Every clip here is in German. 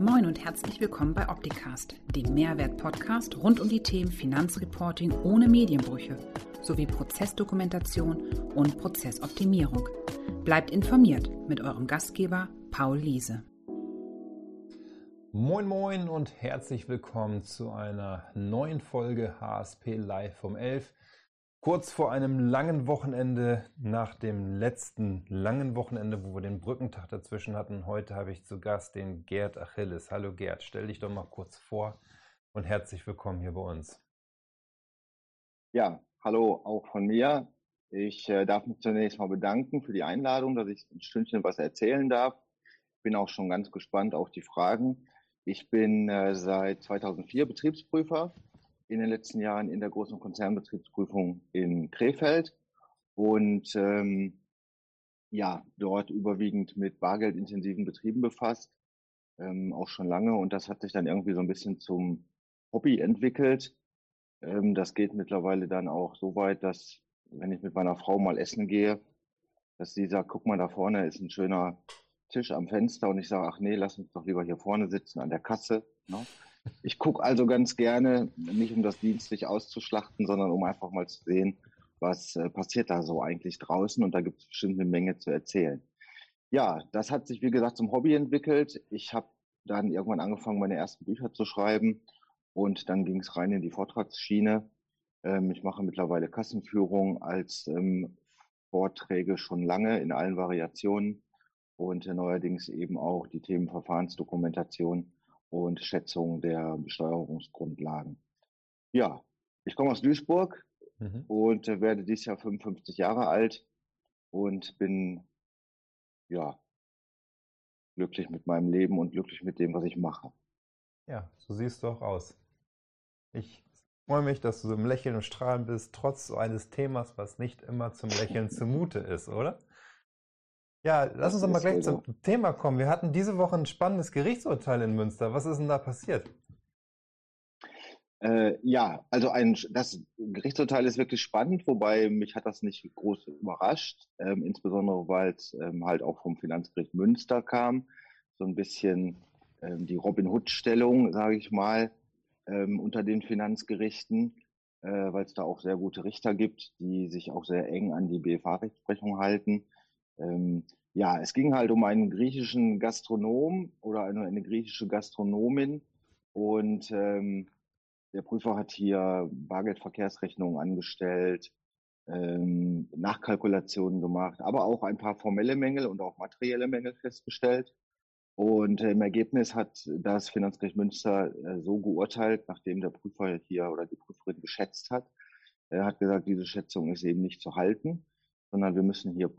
Moin und herzlich willkommen bei Opticast, dem Mehrwert-Podcast rund um die Themen Finanzreporting ohne Medienbrüche sowie Prozessdokumentation und Prozessoptimierung. Bleibt informiert mit eurem Gastgeber Paul Liese. Moin Moin und herzlich willkommen zu einer neuen Folge HSP Live vom 11. Kurz vor einem langen Wochenende, nach dem letzten langen Wochenende, wo wir den Brückentag dazwischen hatten, heute habe ich zu Gast den Gerd Achilles. Hallo Gerd, stell dich doch mal kurz vor und herzlich willkommen hier bei uns. Ja, hallo auch von mir. Ich äh, darf mich zunächst mal bedanken für die Einladung, dass ich ein Stündchen was erzählen darf. Bin auch schon ganz gespannt auf die Fragen. Ich bin äh, seit 2004 Betriebsprüfer in den letzten Jahren in der großen Konzernbetriebsprüfung in Krefeld und ähm, ja, dort überwiegend mit bargeldintensiven Betrieben befasst, ähm, auch schon lange. Und das hat sich dann irgendwie so ein bisschen zum Hobby entwickelt. Ähm, das geht mittlerweile dann auch so weit, dass wenn ich mit meiner Frau mal essen gehe, dass sie sagt, guck mal, da vorne ist ein schöner Tisch am Fenster und ich sage, ach nee, lass uns doch lieber hier vorne sitzen an der Kasse. Ne? Ich gucke also ganz gerne, nicht um das dienstlich auszuschlachten, sondern um einfach mal zu sehen, was äh, passiert da so eigentlich draußen. Und da gibt es bestimmt eine Menge zu erzählen. Ja, das hat sich, wie gesagt, zum Hobby entwickelt. Ich habe dann irgendwann angefangen, meine ersten Bücher zu schreiben. Und dann ging es rein in die Vortragsschiene. Ähm, ich mache mittlerweile Kassenführung als ähm, Vorträge schon lange in allen Variationen und äh, neuerdings eben auch die Themen Verfahrensdokumentation und Schätzung der Besteuerungsgrundlagen. Ja, ich komme aus Duisburg mhm. und werde dieses Jahr 55 Jahre alt und bin ja glücklich mit meinem Leben und glücklich mit dem, was ich mache. Ja, so siehst du auch aus. Ich freue mich, dass du so im Lächeln und Strahlen bist, trotz so eines Themas, was nicht immer zum Lächeln zumute ist, oder? Ja, lass uns doch mal gleich zum Thema kommen. Wir hatten diese Woche ein spannendes Gerichtsurteil in Münster. Was ist denn da passiert? Äh, ja, also ein, das Gerichtsurteil ist wirklich spannend, wobei mich hat das nicht groß überrascht, ähm, insbesondere weil es ähm, halt auch vom Finanzgericht Münster kam. So ein bisschen ähm, die Robin Hood-Stellung, sage ich mal, ähm, unter den Finanzgerichten, äh, weil es da auch sehr gute Richter gibt, die sich auch sehr eng an die BFH-Rechtsprechung halten. Ähm, ja, es ging halt um einen griechischen Gastronom oder eine, eine griechische Gastronomin und ähm, der Prüfer hat hier Bargeldverkehrsrechnungen angestellt, ähm, Nachkalkulationen gemacht, aber auch ein paar formelle Mängel und auch materielle Mängel festgestellt. Und im Ergebnis hat das Finanzgericht Münster äh, so geurteilt, nachdem der Prüfer hier oder die Prüferin geschätzt hat. Er hat gesagt, diese Schätzung ist eben nicht zu halten, sondern wir müssen hier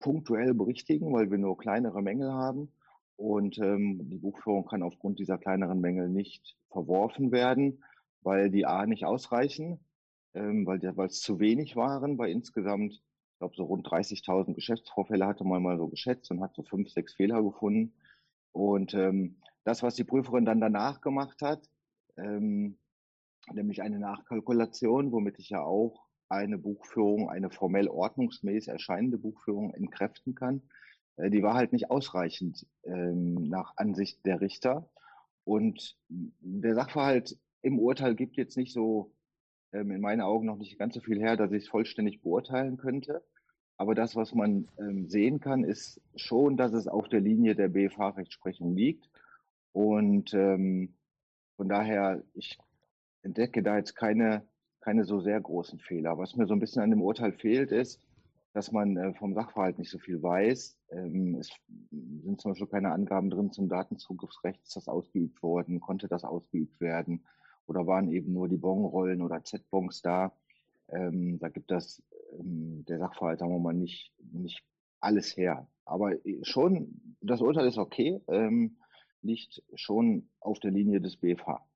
punktuell berichtigen, weil wir nur kleinere Mängel haben. Und ähm, die Buchführung kann aufgrund dieser kleineren Mängel nicht verworfen werden, weil die A nicht ausreichen, ähm, weil es zu wenig waren bei insgesamt, ich glaube, so rund 30.000 Geschäftsvorfälle hatte man mal so geschätzt und hat so fünf, sechs Fehler gefunden. Und ähm, das, was die Prüferin dann danach gemacht hat, ähm, nämlich eine Nachkalkulation, womit ich ja auch eine Buchführung, eine formell ordnungsmäßig erscheinende Buchführung entkräften kann. Äh, die war halt nicht ausreichend ähm, nach Ansicht der Richter. Und der Sachverhalt im Urteil gibt jetzt nicht so, ähm, in meinen Augen noch nicht ganz so viel her, dass ich es vollständig beurteilen könnte. Aber das, was man ähm, sehen kann, ist schon, dass es auf der Linie der BFH-Rechtsprechung liegt. Und von daher, ich entdecke da jetzt keine keine so sehr großen Fehler. Was mir so ein bisschen an dem Urteil fehlt, ist, dass man äh, vom Sachverhalt nicht so viel weiß. Ähm, es sind zum Beispiel keine Angaben drin zum Datenzugriffsrecht. Ist das ausgeübt worden? Konnte das ausgeübt werden? Oder waren eben nur die Bonrollen oder Z-Bons da? Ähm, da gibt das ähm, der Sachverhalt, sagen wir mal, nicht, nicht alles her. Aber äh, schon, das Urteil ist okay, liegt schon auf der Linie des BFH.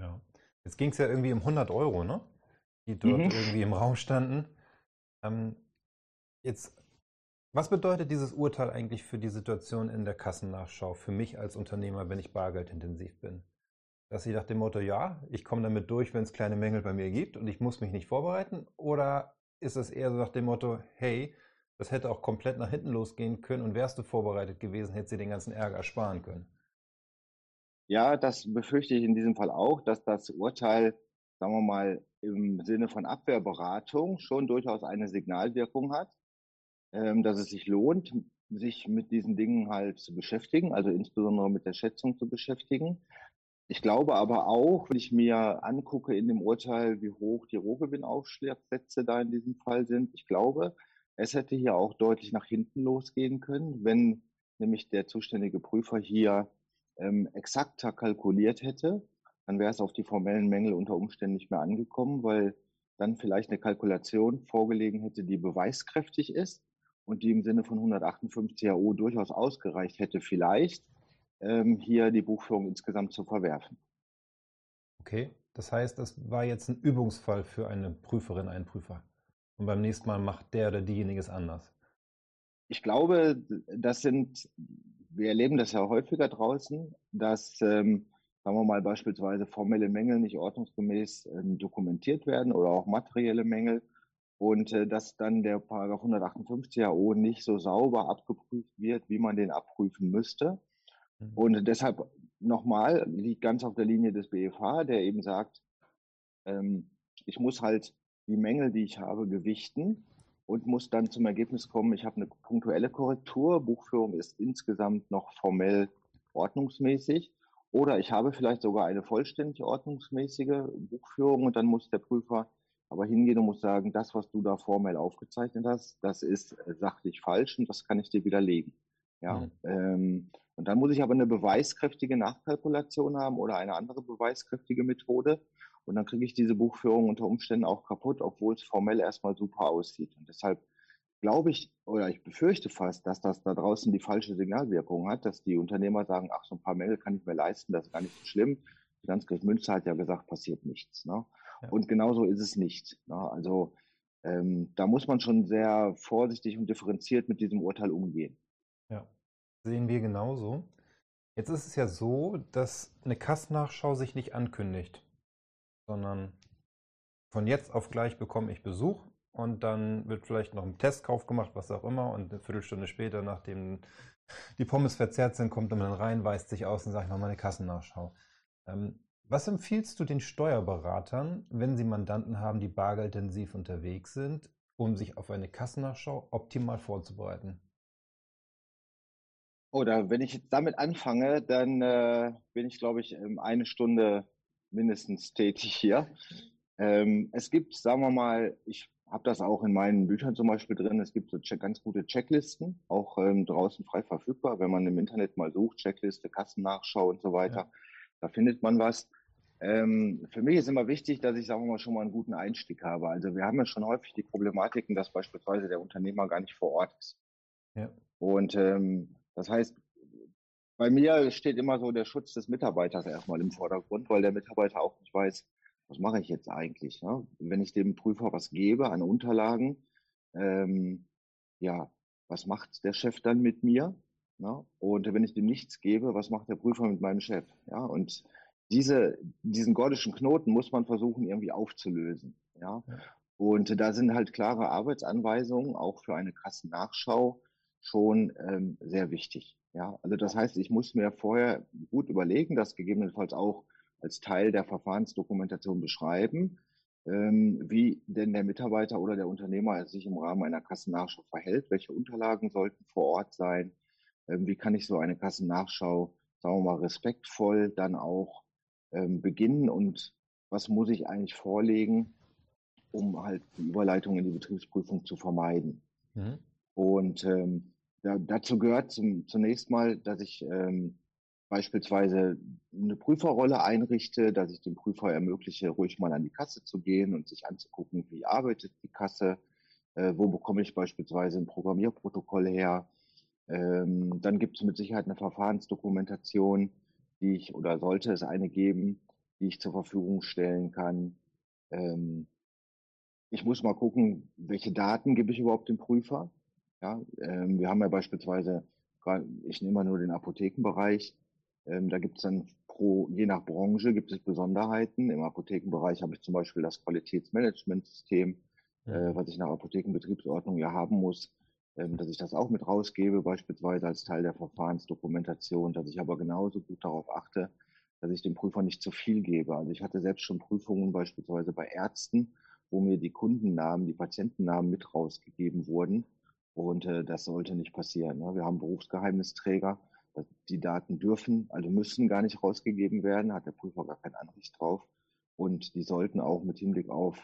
Ja. Jetzt ging es ja irgendwie um 100 Euro, ne? Die dort mhm. irgendwie im Raum standen. Ähm, jetzt, was bedeutet dieses Urteil eigentlich für die Situation in der Kassennachschau für mich als Unternehmer, wenn ich bargeldintensiv bin? Dass ich nach dem Motto, ja, ich komme damit durch, wenn es kleine Mängel bei mir gibt und ich muss mich nicht vorbereiten? Oder ist es eher so nach dem Motto, hey, das hätte auch komplett nach hinten losgehen können und wärst du vorbereitet gewesen, hättest du den ganzen Ärger ersparen können? ja, das befürchte ich in diesem Fall auch, dass das Urteil, sagen wir mal, im Sinne von Abwehrberatung schon durchaus eine Signalwirkung hat, ähm, dass es sich lohnt, sich mit diesen Dingen halt zu beschäftigen, also insbesondere mit der Schätzung zu beschäftigen. Ich glaube aber auch, wenn ich mir angucke in dem Urteil, wie hoch die Rohgewinnaufschlagssätze da in diesem Fall sind, ich glaube, es hätte hier auch deutlich nach hinten losgehen können, wenn nämlich der zuständige Prüfer hier ähm, exakter kalkuliert hätte, dann wäre es auf die formellen Mängel unter Umständen nicht mehr angekommen, weil dann vielleicht eine Kalkulation vorgelegen hätte, die beweiskräftig ist und die im Sinne von 158 AO durchaus ausgereicht hätte, vielleicht ähm, hier die Buchführung insgesamt zu verwerfen. Okay, das heißt, das war jetzt ein Übungsfall für eine Prüferin, einen Prüfer. Und beim nächsten Mal macht der oder diejenige es anders. Ich glaube, das sind, wir erleben das ja häufiger draußen, dass, ähm, sagen wir mal, beispielsweise formelle Mängel nicht ordnungsgemäß ähm, dokumentiert werden oder auch materielle Mängel und äh, dass dann der Paragraph 158 AO nicht so sauber abgeprüft wird, wie man den abprüfen müsste. Mhm. Und deshalb nochmal liegt ganz auf der Linie des BFH, der eben sagt, ähm, ich muss halt die Mängel, die ich habe, gewichten und muss dann zum Ergebnis kommen, ich habe eine punktuelle Korrektur, Buchführung ist insgesamt noch formell ordnungsmäßig oder ich habe vielleicht sogar eine vollständig ordnungsmäßige Buchführung und dann muss der Prüfer aber hingehen und muss sagen, das, was du da formell aufgezeichnet hast, das ist sachlich falsch und das kann ich dir widerlegen. Ja, mhm. ähm, und dann muss ich aber eine beweiskräftige Nachkalkulation haben oder eine andere beweiskräftige Methode. Und dann kriege ich diese Buchführung unter Umständen auch kaputt, obwohl es formell erstmal super aussieht. Und deshalb glaube ich oder ich befürchte fast, dass das da draußen die falsche Signalwirkung hat, dass die Unternehmer sagen, ach, so ein paar Mängel kann ich mir leisten, das ist gar nicht so schlimm. Finanzgericht Münster hat ja gesagt, passiert nichts. Ne? Ja. Und genauso ist es nicht. Ne? Also ähm, da muss man schon sehr vorsichtig und differenziert mit diesem Urteil umgehen. Ja, sehen wir genauso. Jetzt ist es ja so, dass eine Kassennachschau sich nicht ankündigt sondern von jetzt auf gleich bekomme ich Besuch und dann wird vielleicht noch ein Testkauf gemacht, was auch immer, und eine Viertelstunde später, nachdem die Pommes verzerrt sind, kommt man rein, weist sich aus und sagt, mal eine Kassennachschau. Ähm, was empfiehlst du den Steuerberatern, wenn sie Mandanten haben, die bargeldintensiv unterwegs sind, um sich auf eine Kassennachschau optimal vorzubereiten? Oder wenn ich jetzt damit anfange, dann äh, bin ich, glaube ich, eine Stunde mindestens tätig hier. Ähm, es gibt, sagen wir mal, ich habe das auch in meinen Büchern zum Beispiel drin, es gibt so ganz gute Checklisten, auch ähm, draußen frei verfügbar, wenn man im Internet mal sucht, Checkliste, Kassennachschau und so weiter, ja. da findet man was. Ähm, für mich ist immer wichtig, dass ich, sagen wir mal, schon mal einen guten Einstieg habe. Also wir haben ja schon häufig die Problematiken, dass beispielsweise der Unternehmer gar nicht vor Ort ist. Ja. Und ähm, das heißt, bei mir steht immer so der Schutz des Mitarbeiters erstmal im Vordergrund, weil der Mitarbeiter auch nicht weiß, was mache ich jetzt eigentlich. Ne? Wenn ich dem Prüfer was gebe an Unterlagen, ähm, ja, was macht der Chef dann mit mir? Ne? Und wenn ich dem nichts gebe, was macht der Prüfer mit meinem Chef? Ja, und diese, diesen gordischen Knoten muss man versuchen, irgendwie aufzulösen. Ja? Und da sind halt klare Arbeitsanweisungen, auch für eine Kassennachschau, schon ähm, sehr wichtig. Ja, also das heißt, ich muss mir vorher gut überlegen, das gegebenenfalls auch als Teil der Verfahrensdokumentation beschreiben, ähm, wie denn der Mitarbeiter oder der Unternehmer sich im Rahmen einer Kassennachschau verhält, welche Unterlagen sollten vor Ort sein, ähm, wie kann ich so eine Kassennachschau, sagen wir mal, respektvoll dann auch ähm, beginnen und was muss ich eigentlich vorlegen, um halt die Überleitung in die Betriebsprüfung zu vermeiden. Mhm. Und ähm, ja, dazu gehört zum, zunächst mal, dass ich ähm, beispielsweise eine Prüferrolle einrichte, dass ich dem Prüfer ermögliche, ruhig mal an die Kasse zu gehen und sich anzugucken, wie arbeitet die Kasse, äh, wo bekomme ich beispielsweise ein Programmierprotokoll her. Ähm, dann gibt es mit Sicherheit eine Verfahrensdokumentation, die ich oder sollte es eine geben, die ich zur Verfügung stellen kann. Ähm, ich muss mal gucken, welche Daten gebe ich überhaupt dem Prüfer. Ja, ähm, wir haben ja beispielsweise, ich nehme mal nur den Apothekenbereich, ähm, da gibt es dann pro, je nach Branche gibt es Besonderheiten. Im Apothekenbereich habe ich zum Beispiel das Qualitätsmanagementsystem, ja. äh, was ich nach Apothekenbetriebsordnung ja haben muss, ähm, dass ich das auch mit rausgebe, beispielsweise als Teil der Verfahrensdokumentation, dass ich aber genauso gut darauf achte, dass ich dem Prüfer nicht zu viel gebe. Also ich hatte selbst schon Prüfungen beispielsweise bei Ärzten, wo mir die Kundennamen, die Patientennamen mit rausgegeben wurden. Und äh, das sollte nicht passieren. Ne? Wir haben Berufsgeheimnisträger. Die Daten dürfen, also müssen gar nicht rausgegeben werden, hat der Prüfer gar kein Anrecht drauf. Und die sollten auch mit Hinblick auf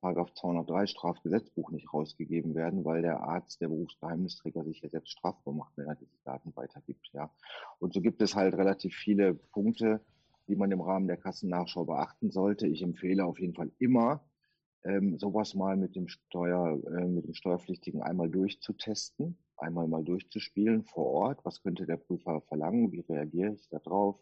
Paragraph 203 Strafgesetzbuch nicht rausgegeben werden, weil der Arzt, der Berufsgeheimnisträger sich ja selbst strafbar macht, wenn er diese Daten weitergibt. Ja. Und so gibt es halt relativ viele Punkte, die man im Rahmen der Kassennachschau beachten sollte. Ich empfehle auf jeden Fall immer, ähm, sowas mal mit dem Steuer, äh, mit dem Steuerpflichtigen einmal durchzutesten, einmal mal durchzuspielen vor Ort. Was könnte der Prüfer verlangen? Wie reagiere ich darauf?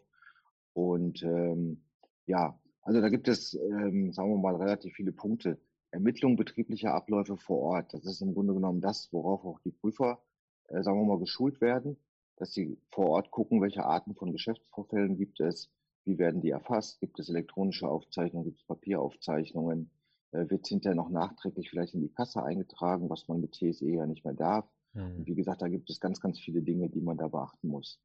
Und ähm, ja, also da gibt es, ähm, sagen wir mal, relativ viele Punkte. Ermittlung betrieblicher Abläufe vor Ort. Das ist im Grunde genommen das, worauf auch die Prüfer, äh, sagen wir mal, geschult werden, dass sie vor Ort gucken, welche Arten von Geschäftsvorfällen gibt es, wie werden die erfasst, gibt es elektronische Aufzeichnungen, gibt es Papieraufzeichnungen, wird hinterher noch nachträglich vielleicht in die Kasse eingetragen, was man mit TSE ja nicht mehr darf. Mhm. Und wie gesagt, da gibt es ganz, ganz viele Dinge, die man da beachten muss.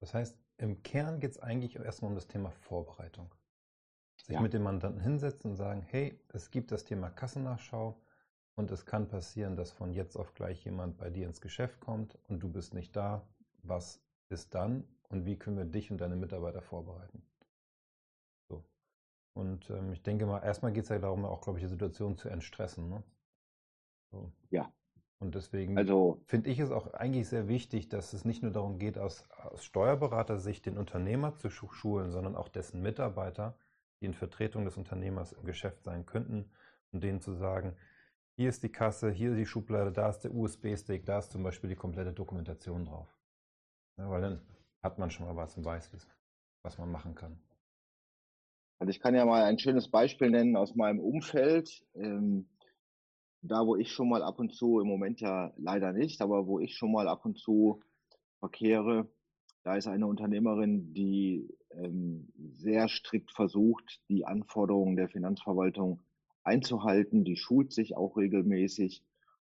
Das heißt, im Kern geht es eigentlich erstmal um das Thema Vorbereitung. Sich ja. mit dem Mandanten hinsetzen und sagen, hey, es gibt das Thema Kassennachschau und es kann passieren, dass von jetzt auf gleich jemand bei dir ins Geschäft kommt und du bist nicht da. Was ist dann und wie können wir dich und deine Mitarbeiter vorbereiten? Und ähm, ich denke mal, erstmal geht es ja darum, auch, glaube ich, die Situation zu entstressen. Ne? So. Ja. Und deswegen also, finde ich es auch eigentlich sehr wichtig, dass es nicht nur darum geht, aus, aus Steuerberatersicht den Unternehmer zu schulen, sondern auch dessen Mitarbeiter, die in Vertretung des Unternehmers im Geschäft sein könnten, und denen zu sagen, hier ist die Kasse, hier ist die Schublade, da ist der USB-Stick, da ist zum Beispiel die komplette Dokumentation drauf. Ja, weil dann hat man schon mal was und weiß, was man machen kann. Also ich kann ja mal ein schönes Beispiel nennen aus meinem Umfeld. Ähm, da, wo ich schon mal ab und zu, im Moment ja leider nicht, aber wo ich schon mal ab und zu verkehre, da ist eine Unternehmerin, die ähm, sehr strikt versucht, die Anforderungen der Finanzverwaltung einzuhalten. Die schult sich auch regelmäßig.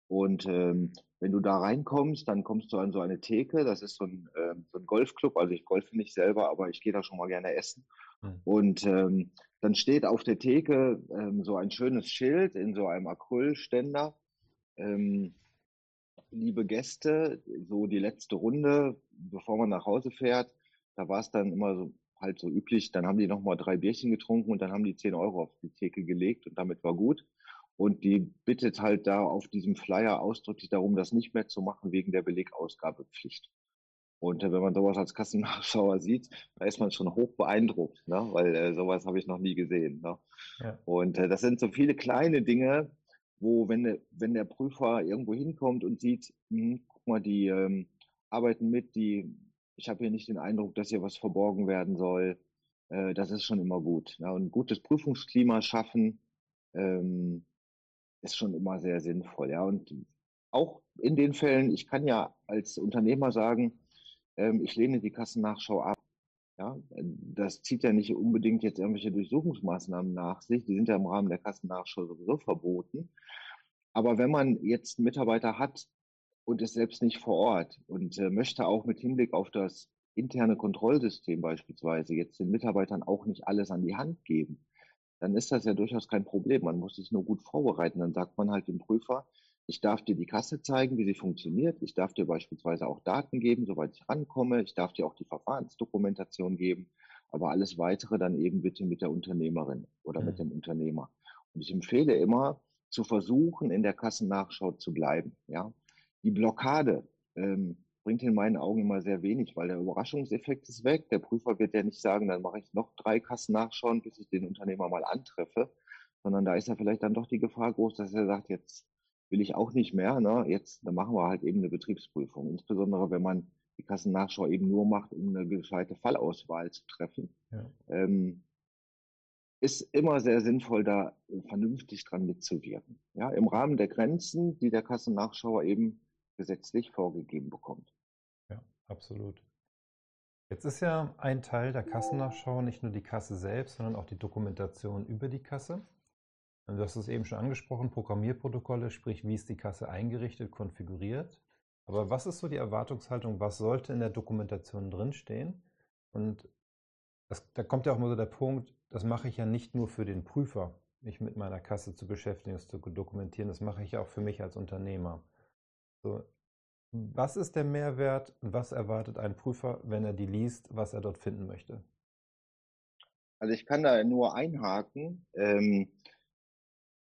Und ähm, wenn du da reinkommst, dann kommst du an so eine Theke. Das ist so ein, äh, so ein Golfclub. Also ich golfe nicht selber, aber ich gehe da schon mal gerne essen. Mhm. Und ähm, dann steht auf der Theke ähm, so ein schönes Schild in so einem Acrylständer. Ähm, liebe Gäste, so die letzte Runde, bevor man nach Hause fährt, da war es dann immer so halt so üblich, dann haben die nochmal drei Bierchen getrunken und dann haben die zehn Euro auf die Theke gelegt und damit war gut. Und die bittet halt da auf diesem Flyer ausdrücklich darum, das nicht mehr zu machen wegen der Belegausgabepflicht. Und wenn man sowas als Kassennachschauer sieht, da ist man schon hoch beeindruckt, ne? weil äh, sowas habe ich noch nie gesehen. Ne? Ja. Und äh, das sind so viele kleine Dinge, wo, wenn, wenn der Prüfer irgendwo hinkommt und sieht, hm, guck mal, die ähm, arbeiten mit, die, ich habe hier nicht den Eindruck, dass hier was verborgen werden soll, äh, das ist schon immer gut. Ne? Und ein gutes Prüfungsklima schaffen, ähm, ist schon immer sehr sinnvoll. Ja, und auch in den Fällen, ich kann ja als Unternehmer sagen, ähm, ich lehne die Kassennachschau ab. Ja, das zieht ja nicht unbedingt jetzt irgendwelche Durchsuchungsmaßnahmen nach sich. Die sind ja im Rahmen der Kassennachschau sowieso verboten. Aber wenn man jetzt einen Mitarbeiter hat und ist selbst nicht vor Ort und äh, möchte auch mit Hinblick auf das interne Kontrollsystem beispielsweise jetzt den Mitarbeitern auch nicht alles an die Hand geben, dann ist das ja durchaus kein Problem. Man muss sich nur gut vorbereiten. Dann sagt man halt dem Prüfer, ich darf dir die Kasse zeigen, wie sie funktioniert. Ich darf dir beispielsweise auch Daten geben, soweit ich rankomme. Ich darf dir auch die Verfahrensdokumentation geben. Aber alles weitere dann eben bitte mit der Unternehmerin oder mhm. mit dem Unternehmer. Und ich empfehle immer, zu versuchen, in der Kassennachschau zu bleiben. Ja, die Blockade ähm, bringt in meinen Augen immer sehr wenig, weil der Überraschungseffekt ist weg. Der Prüfer wird ja nicht sagen, dann mache ich noch drei Kassen nachschauen, bis ich den Unternehmer mal antreffe, sondern da ist ja vielleicht dann doch die Gefahr groß, dass er sagt, jetzt will ich auch nicht mehr, ne? jetzt dann machen wir halt eben eine Betriebsprüfung. Insbesondere wenn man die Kassennachschau eben nur macht, um eine gescheite Fallauswahl zu treffen. Ja. Ähm, ist immer sehr sinnvoll, da vernünftig dran mitzuwirken. Ja, im Rahmen der Grenzen, die der Kassennachschauer eben gesetzlich vorgegeben bekommt. Ja, absolut. Jetzt ist ja ein Teil der Kassennachschau nicht nur die Kasse selbst, sondern auch die Dokumentation über die Kasse. Du hast es eben schon angesprochen, Programmierprotokolle, sprich, wie ist die Kasse eingerichtet, konfiguriert. Aber was ist so die Erwartungshaltung, was sollte in der Dokumentation drinstehen? Und das, da kommt ja auch mal so der Punkt, das mache ich ja nicht nur für den Prüfer, mich mit meiner Kasse zu beschäftigen, es zu dokumentieren, das mache ich ja auch für mich als Unternehmer. So, was ist der Mehrwert was erwartet ein Prüfer, wenn er die liest, was er dort finden möchte? Also ich kann da nur einhaken ähm,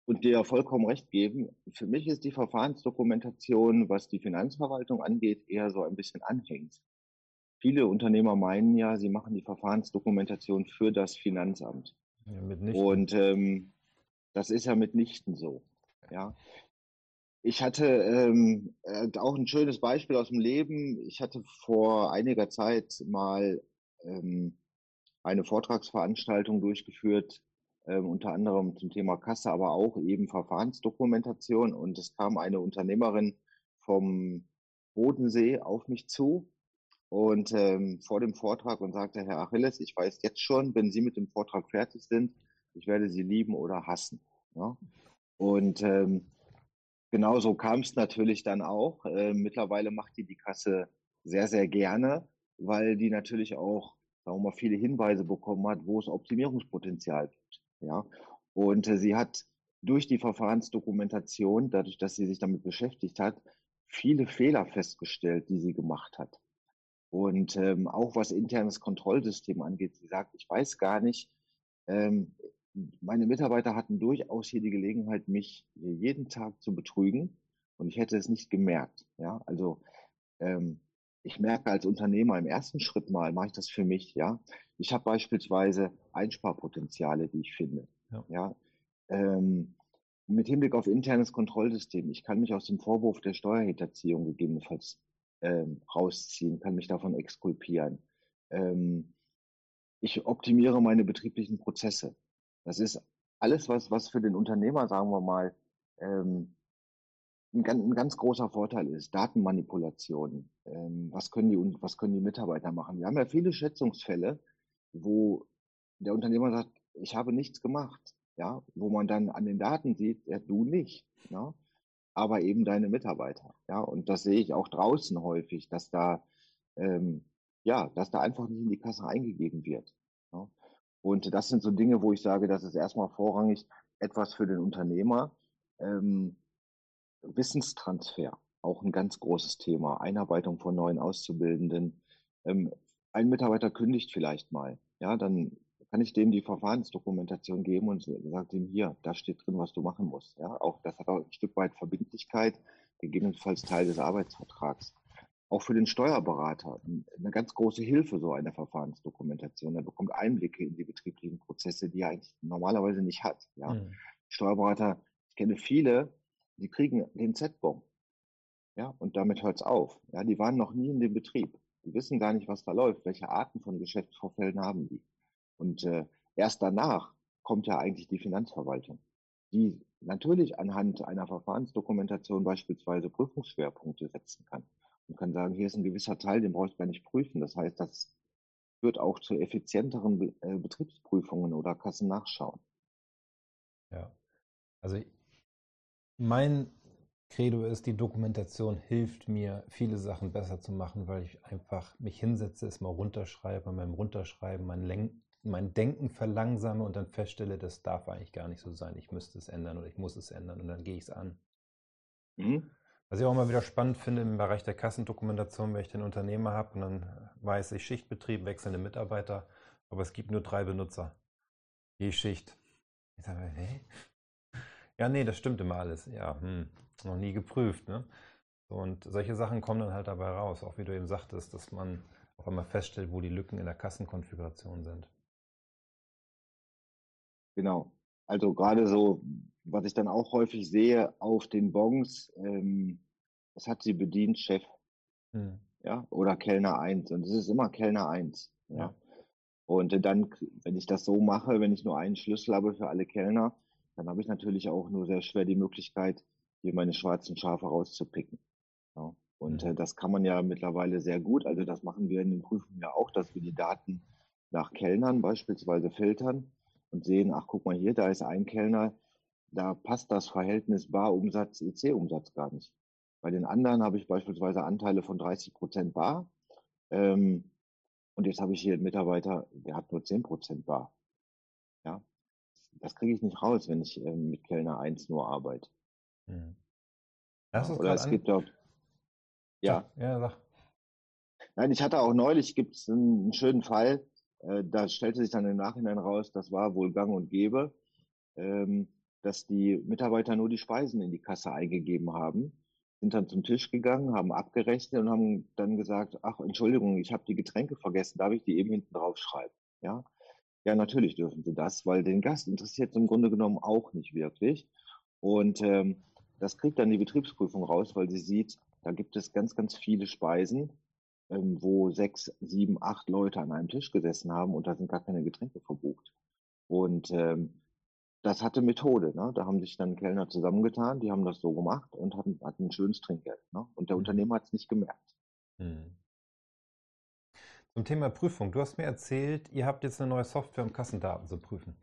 und dir vollkommen recht geben. Für mich ist die Verfahrensdokumentation, was die Finanzverwaltung angeht, eher so ein bisschen anhängend. Viele Unternehmer meinen ja, sie machen die Verfahrensdokumentation für das Finanzamt. Ja, und ähm, das ist ja mitnichten so. Ja. Ich hatte ähm, äh, auch ein schönes Beispiel aus dem Leben. Ich hatte vor einiger Zeit mal ähm, eine Vortragsveranstaltung durchgeführt, ähm, unter anderem zum Thema Kasse, aber auch eben Verfahrensdokumentation. Und es kam eine Unternehmerin vom Bodensee auf mich zu und ähm, vor dem Vortrag und sagte, Herr Achilles, ich weiß jetzt schon, wenn Sie mit dem Vortrag fertig sind, ich werde Sie lieben oder hassen. Ja? Und ähm, genauso kam es natürlich dann auch. Äh, mittlerweile macht die die Kasse sehr, sehr gerne, weil die natürlich auch, sagen wir mal, viele Hinweise bekommen hat, wo es Optimierungspotenzial gibt. Ja? Und äh, sie hat durch die Verfahrensdokumentation, dadurch, dass sie sich damit beschäftigt hat, viele Fehler festgestellt, die sie gemacht hat. Und ähm, auch was internes Kontrollsystem angeht, sie sagt, ich weiß gar nicht, ähm, meine Mitarbeiter hatten durchaus hier die Gelegenheit, mich jeden Tag zu betrügen und ich hätte es nicht gemerkt. Ja, also ähm, ich merke als Unternehmer im ersten Schritt mal, mache ich das für mich. Ja, ich habe beispielsweise Einsparpotenziale, die ich finde. Ja, ja ähm, mit Hinblick auf internes Kontrollsystem. Ich kann mich aus dem Vorwurf der Steuerhinterziehung gegebenenfalls ähm, rausziehen, kann mich davon exkulpieren. Ähm, ich optimiere meine betrieblichen Prozesse. Das ist alles, was, was für den Unternehmer, sagen wir mal, ähm, ein, ein ganz großer Vorteil ist. Datenmanipulation. Ähm, was, können die, was können die Mitarbeiter machen? Wir haben ja viele Schätzungsfälle, wo der Unternehmer sagt, ich habe nichts gemacht. Ja, wo man dann an den Daten sieht, ja, du nicht. Ja, aber eben deine Mitarbeiter. Ja, und das sehe ich auch draußen häufig, dass da, ähm, ja, dass da einfach nicht in die Kasse eingegeben wird. Ja. Und das sind so Dinge, wo ich sage, das ist erstmal vorrangig etwas für den Unternehmer. Ähm, Wissenstransfer, auch ein ganz großes Thema. Einarbeitung von neuen Auszubildenden. Ähm, ein Mitarbeiter kündigt vielleicht mal. Ja, dann kann ich dem die Verfahrensdokumentation geben und sagt ihm hier, da steht drin, was du machen musst. Ja, auch das hat auch ein Stück weit Verbindlichkeit, gegebenenfalls Teil des Arbeitsvertrags auch für den Steuerberater eine ganz große Hilfe, so eine Verfahrensdokumentation. Er bekommt Einblicke in die betrieblichen Prozesse, die er eigentlich normalerweise nicht hat. Ja. Mhm. Steuerberater, ich kenne viele, die kriegen den Z-Bon. Ja, und damit hört es auf. Ja, die waren noch nie in dem Betrieb. Die wissen gar nicht, was da läuft, welche Arten von Geschäftsvorfällen haben die. Und äh, erst danach kommt ja eigentlich die Finanzverwaltung, die natürlich anhand einer Verfahrensdokumentation beispielsweise Prüfungsschwerpunkte setzen kann und kann sagen, hier ist ein gewisser Teil, den brauche ich gar nicht prüfen. Das heißt, das führt auch zu effizienteren äh, Betriebsprüfungen oder Kassennachschauen. Ja, also mein Credo ist, die Dokumentation hilft mir, viele Sachen besser zu machen, weil ich einfach mich hinsetze, es mal runterschreibe, meinem Runterschreiben mein, Len mein Denken verlangsame und dann feststelle, das darf eigentlich gar nicht so sein. Ich müsste es ändern oder ich muss es ändern und dann gehe ich es an. Mhm. Was ich auch immer wieder spannend finde im Bereich der Kassendokumentation, wenn ich den Unternehmer habe und dann weiß ich Schichtbetrieb, wechselnde Mitarbeiter, aber es gibt nur drei Benutzer. Je Schicht. Ich sage, hä? Ja, nee, das stimmt immer alles. Ja, hm, noch nie geprüft. Ne? Und solche Sachen kommen dann halt dabei raus, auch wie du eben sagtest, dass man auf einmal feststellt, wo die Lücken in der Kassenkonfiguration sind. Genau. Also gerade so, was ich dann auch häufig sehe auf den Bons, ähm, es hat sie bedient, Chef. Hm. Ja, oder Kellner 1. Und es ist immer Kellner 1. Ja. ja. Und dann, wenn ich das so mache, wenn ich nur einen Schlüssel habe für alle Kellner, dann habe ich natürlich auch nur sehr schwer die Möglichkeit, hier meine schwarzen Schafe rauszupicken. Ja. Und mhm. äh, das kann man ja mittlerweile sehr gut. Also das machen wir in den Prüfungen ja auch, dass wir die Daten nach Kellnern beispielsweise filtern und sehen, ach guck mal hier, da ist ein Kellner, da passt das Verhältnis Barumsatz, EC-Umsatz gar nicht. Bei den anderen habe ich beispielsweise Anteile von 30 Prozent Bar. Ähm, Und jetzt habe ich hier einen Mitarbeiter, der hat nur 10 Prozent bar. Ja, das kriege ich nicht raus, wenn ich ähm, mit Kellner 1 nur arbeite. Hm. Ja, oder es gibt dort, ja. Ja, sag. Nein, ich hatte auch neulich, gibt es einen, einen, schönen Fall, äh, da stellte sich dann im Nachhinein raus, das war wohl gang und gäbe, ähm, dass die Mitarbeiter nur die Speisen in die Kasse eingegeben haben, sind dann zum Tisch gegangen, haben abgerechnet und haben dann gesagt, ach, Entschuldigung, ich habe die Getränke vergessen, darf ich die eben hinten drauf schreiben? Ja, ja, natürlich dürfen sie das, weil den Gast interessiert es im Grunde genommen auch nicht wirklich. Und ähm, das kriegt dann die Betriebsprüfung raus, weil sie sieht, da gibt es ganz, ganz viele Speisen, ähm, wo sechs, sieben, acht Leute an einem Tisch gesessen haben und da sind gar keine Getränke verbucht. Und ähm, das hatte Methode. Ne? Da haben sich dann Kellner zusammengetan, die haben das so gemacht und hatten, hatten ein schönes Trinkgeld. Ne? Und der mhm. Unternehmer hat es nicht gemerkt. Mhm. Zum Thema Prüfung. Du hast mir erzählt, ihr habt jetzt eine neue Software, um Kassendaten zu prüfen.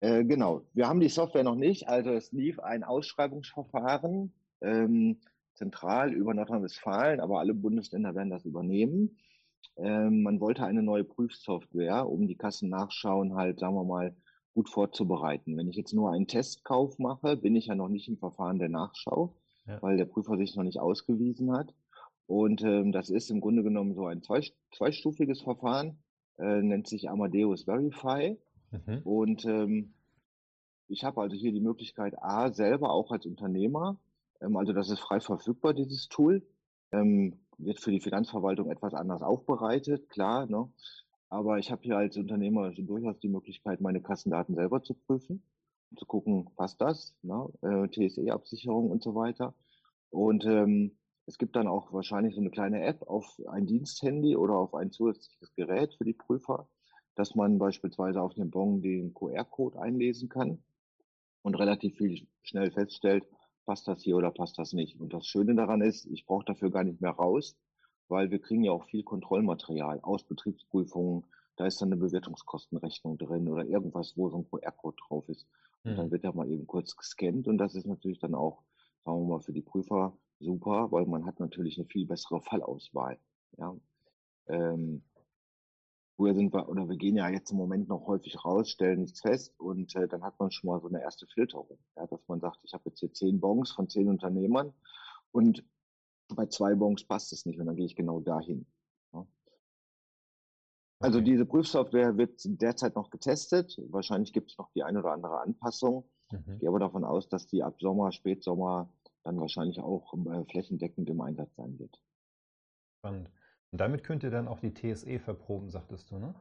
Äh, genau. Wir haben die Software noch nicht. Also es lief ein Ausschreibungsverfahren ähm, zentral über Nordrhein-Westfalen, aber alle Bundesländer werden das übernehmen. Ähm, man wollte eine neue Prüfsoftware, um die Kassennachschauen halt, sagen wir mal, gut vorzubereiten. Wenn ich jetzt nur einen Testkauf mache, bin ich ja noch nicht im Verfahren der Nachschau, ja. weil der Prüfer sich noch nicht ausgewiesen hat. Und ähm, das ist im Grunde genommen so ein zwei, zweistufiges Verfahren, äh, nennt sich Amadeus Verify. Mhm. Und ähm, ich habe also hier die Möglichkeit, A, selber auch als Unternehmer, ähm, also das ist frei verfügbar, dieses Tool, ähm, wird für die Finanzverwaltung etwas anders aufbereitet, klar, ne? Aber ich habe hier als Unternehmer durchaus die Möglichkeit, meine Kassendaten selber zu prüfen, zu gucken, passt das, ne? äh, TSE-Absicherung und so weiter. Und ähm, es gibt dann auch wahrscheinlich so eine kleine App auf ein Diensthandy oder auf ein zusätzliches Gerät für die Prüfer, dass man beispielsweise auf dem Bon den QR-Code einlesen kann und relativ viel schnell feststellt, passt das hier oder passt das nicht. Und das Schöne daran ist, ich brauche dafür gar nicht mehr raus, weil wir kriegen ja auch viel Kontrollmaterial aus Betriebsprüfungen. Da ist dann eine Bewertungskostenrechnung drin oder irgendwas, wo so ein QR-Code drauf ist. Und mhm. dann wird ja mal eben kurz gescannt und das ist natürlich dann auch, sagen wir mal, für die Prüfer super, weil man hat natürlich eine viel bessere Fallauswahl. Ja. Ähm, Früher sind wir, oder wir gehen ja jetzt im Moment noch häufig raus, stellen nichts fest und äh, dann hat man schon mal so eine erste Filterung. Ja, dass man sagt, ich habe jetzt hier zehn Bons von zehn Unternehmern und bei zwei Bons passt es nicht und dann gehe ich genau dahin. Ja. Also diese Prüfsoftware wird derzeit noch getestet. Wahrscheinlich gibt es noch die eine oder andere Anpassung. Mhm. Ich gehe aber davon aus, dass die ab Sommer, Spätsommer dann wahrscheinlich auch äh, flächendeckend im Einsatz sein wird. Spannend. Und damit könnt ihr dann auch die TSE verproben, sagtest du, ne?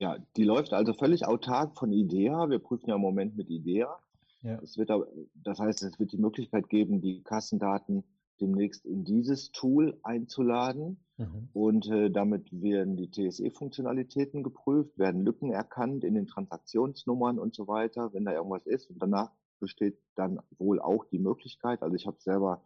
Ja, die läuft also völlig autark von IDEA. Wir prüfen ja im Moment mit IDEA. Ja. Es wird, das heißt, es wird die Möglichkeit geben, die Kassendaten demnächst in dieses Tool einzuladen. Mhm. Und äh, damit werden die TSE-Funktionalitäten geprüft, werden Lücken erkannt in den Transaktionsnummern und so weiter, wenn da irgendwas ist. Und danach besteht dann wohl auch die Möglichkeit, also ich habe selber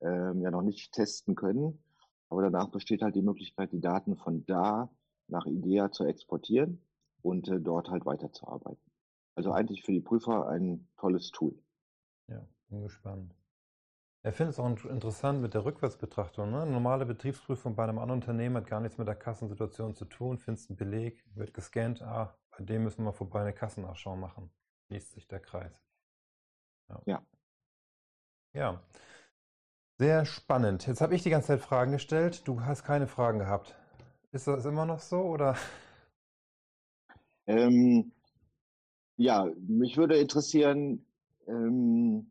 ähm, ja noch nicht testen können, aber danach besteht halt die Möglichkeit, die Daten von da nach IDEA zu exportieren und äh, dort halt weiterzuarbeiten. Also eigentlich für die Prüfer ein tolles Tool. Ja, bin gespannt. Ich finde es auch interessant mit der Rückwärtsbetrachtung. Ne? Normale Betriebsprüfung bei einem anderen Unternehmen hat gar nichts mit der Kassensituation zu tun. Findest einen Beleg, wird gescannt, ah, bei dem müssen wir vorbei eine Kassennachschau machen. Schließt sich der Kreis. Ja. ja. ja. Sehr spannend. Jetzt habe ich die ganze Zeit Fragen gestellt. Du hast keine Fragen gehabt. Ist das immer noch so oder? Ähm, ja, mich würde interessieren, ähm,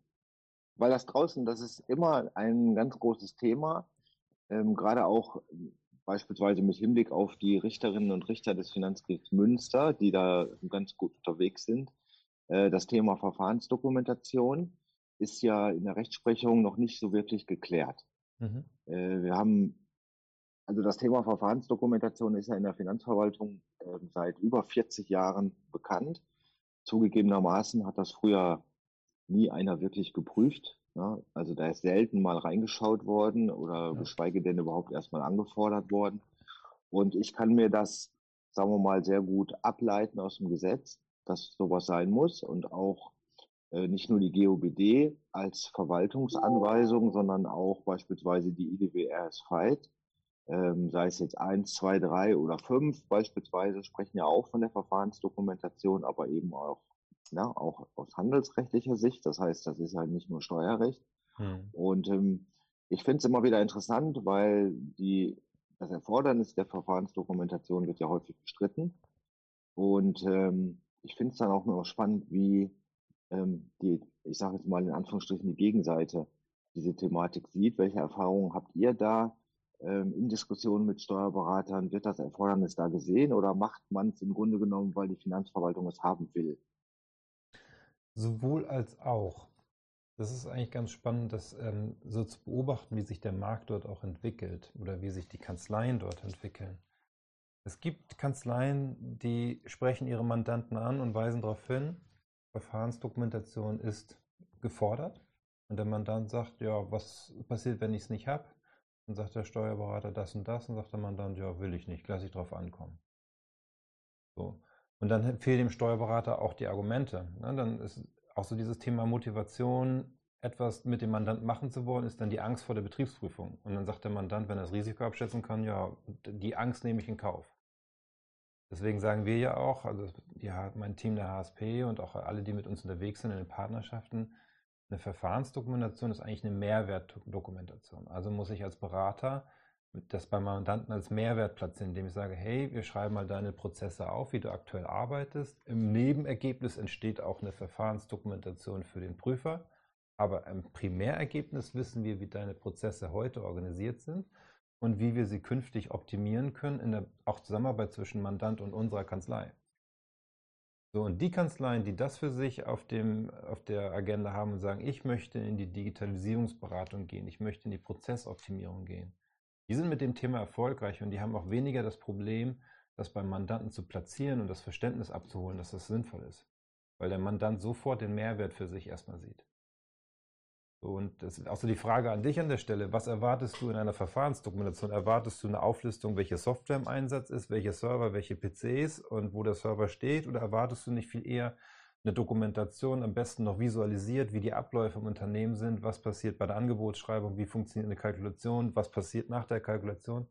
weil das draußen, das ist immer ein ganz großes Thema, ähm, gerade auch beispielsweise mit Hinblick auf die Richterinnen und Richter des Finanzgerichts Münster, die da ganz gut unterwegs sind, äh, das Thema Verfahrensdokumentation ist ja in der Rechtsprechung noch nicht so wirklich geklärt. Mhm. Äh, wir haben, also das Thema Verfahrensdokumentation ist ja in der Finanzverwaltung äh, seit über 40 Jahren bekannt. Zugegebenermaßen hat das früher nie einer wirklich geprüft. Ne? Also da ist selten mal reingeschaut worden oder ja. geschweige denn überhaupt erstmal angefordert worden. Und ich kann mir das, sagen wir mal, sehr gut ableiten aus dem Gesetz, dass sowas sein muss und auch äh, nicht nur die GOBD als Verwaltungsanweisung, sondern auch beispielsweise die IDWRS Fight ähm, sei es jetzt eins, zwei, drei oder fünf beispielsweise, sprechen ja auch von der Verfahrensdokumentation, aber eben auch, ja, auch aus handelsrechtlicher Sicht. Das heißt, das ist halt nicht nur Steuerrecht. Hm. Und ähm, ich finde es immer wieder interessant, weil die, das Erfordernis der Verfahrensdokumentation wird ja häufig bestritten. Und ähm, ich finde es dann auch immer spannend, wie ähm, die, ich sage jetzt mal in Anführungsstrichen, die Gegenseite diese Thematik sieht. Welche Erfahrungen habt ihr da in Diskussionen mit Steuerberatern? Wird das Erfordernis da gesehen oder macht man es im Grunde genommen, weil die Finanzverwaltung es haben will? Sowohl als auch. Das ist eigentlich ganz spannend, das ähm, so zu beobachten, wie sich der Markt dort auch entwickelt oder wie sich die Kanzleien dort entwickeln. Es gibt Kanzleien, die sprechen ihre Mandanten an und weisen darauf hin, Verfahrensdokumentation ist gefordert. Und der Mandant sagt, ja, was passiert, wenn ich es nicht habe? Dann sagt der Steuerberater das und das und sagt der Mandant, ja, will ich nicht, lasse ich drauf ankommen. So. Und dann fehlen dem Steuerberater auch die Argumente. Ne? Dann ist auch so dieses Thema Motivation, etwas mit dem Mandant machen zu wollen, ist dann die Angst vor der Betriebsprüfung. Und dann sagt der Mandant, wenn er das Risiko abschätzen kann, ja, die Angst nehme ich in Kauf. Deswegen sagen wir ja auch, also ja, mein Team der HSP und auch alle, die mit uns unterwegs sind in den Partnerschaften, eine Verfahrensdokumentation ist eigentlich eine Mehrwertdokumentation. Also muss ich als Berater das beim Mandanten als Mehrwert platzieren, indem ich sage, hey, wir schreiben mal deine Prozesse auf, wie du aktuell arbeitest. Im Nebenergebnis entsteht auch eine Verfahrensdokumentation für den Prüfer. Aber im Primärergebnis wissen wir, wie deine Prozesse heute organisiert sind und wie wir sie künftig optimieren können, in der auch Zusammenarbeit zwischen Mandant und unserer Kanzlei. So, und die Kanzleien, die das für sich auf, dem, auf der Agenda haben und sagen, ich möchte in die Digitalisierungsberatung gehen, ich möchte in die Prozessoptimierung gehen, die sind mit dem Thema erfolgreich und die haben auch weniger das Problem, das beim Mandanten zu platzieren und das Verständnis abzuholen, dass das sinnvoll ist. Weil der Mandant sofort den Mehrwert für sich erstmal sieht. Und das ist auch so die Frage an dich an der Stelle. Was erwartest du in einer Verfahrensdokumentation? Erwartest du eine Auflistung, welche Software im Einsatz ist, welche Server, welche PCs und wo der Server steht? Oder erwartest du nicht viel eher eine Dokumentation, am besten noch visualisiert, wie die Abläufe im Unternehmen sind, was passiert bei der Angebotsschreibung, wie funktioniert eine Kalkulation, was passiert nach der Kalkulation?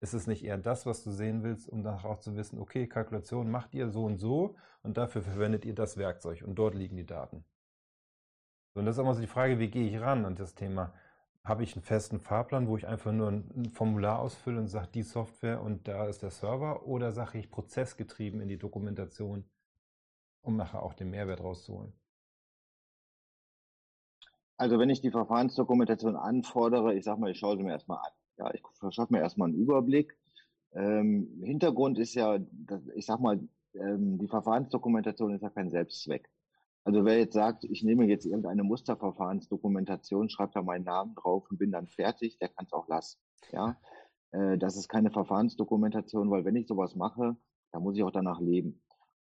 Ist es nicht eher das, was du sehen willst, um danach auch zu wissen, okay, Kalkulation macht ihr so und so und dafür verwendet ihr das Werkzeug und dort liegen die Daten? Und das ist immer so die Frage, wie gehe ich ran an das Thema? Habe ich einen festen Fahrplan, wo ich einfach nur ein Formular ausfülle und sage, die Software und da ist der Server? Oder sage ich prozessgetrieben in die Dokumentation, um nachher auch den Mehrwert rauszuholen? Also wenn ich die Verfahrensdokumentation anfordere, ich sage mal, ich schaue sie mir erstmal an. Ja, ich verschaffe mir erstmal einen Überblick. Ähm, Hintergrund ist ja, ich sage mal, ähm, die Verfahrensdokumentation ist ja kein Selbstzweck. Also wer jetzt sagt, ich nehme jetzt irgendeine Musterverfahrensdokumentation, schreibe da meinen Namen drauf und bin dann fertig, der kann es auch lassen. Ja, äh, das ist keine Verfahrensdokumentation, weil wenn ich sowas mache, dann muss ich auch danach leben.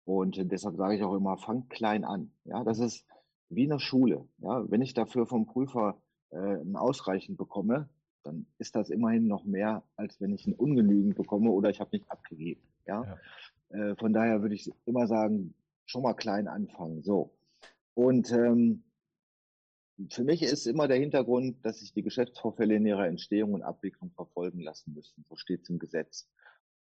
Und deshalb sage ich auch immer, fang klein an. Ja, das ist wie in der Schule. Ja, wenn ich dafür vom Prüfer äh, ein Ausreichend bekomme, dann ist das immerhin noch mehr, als wenn ich ein Ungenügend bekomme oder ich habe nicht abgegeben. Ja, ja. Äh, von daher würde ich immer sagen, schon mal klein anfangen. So. Und ähm, für mich ist immer der Hintergrund, dass sich die Geschäftsvorfälle in ihrer Entstehung und Abwicklung verfolgen lassen müssen. So steht es im Gesetz.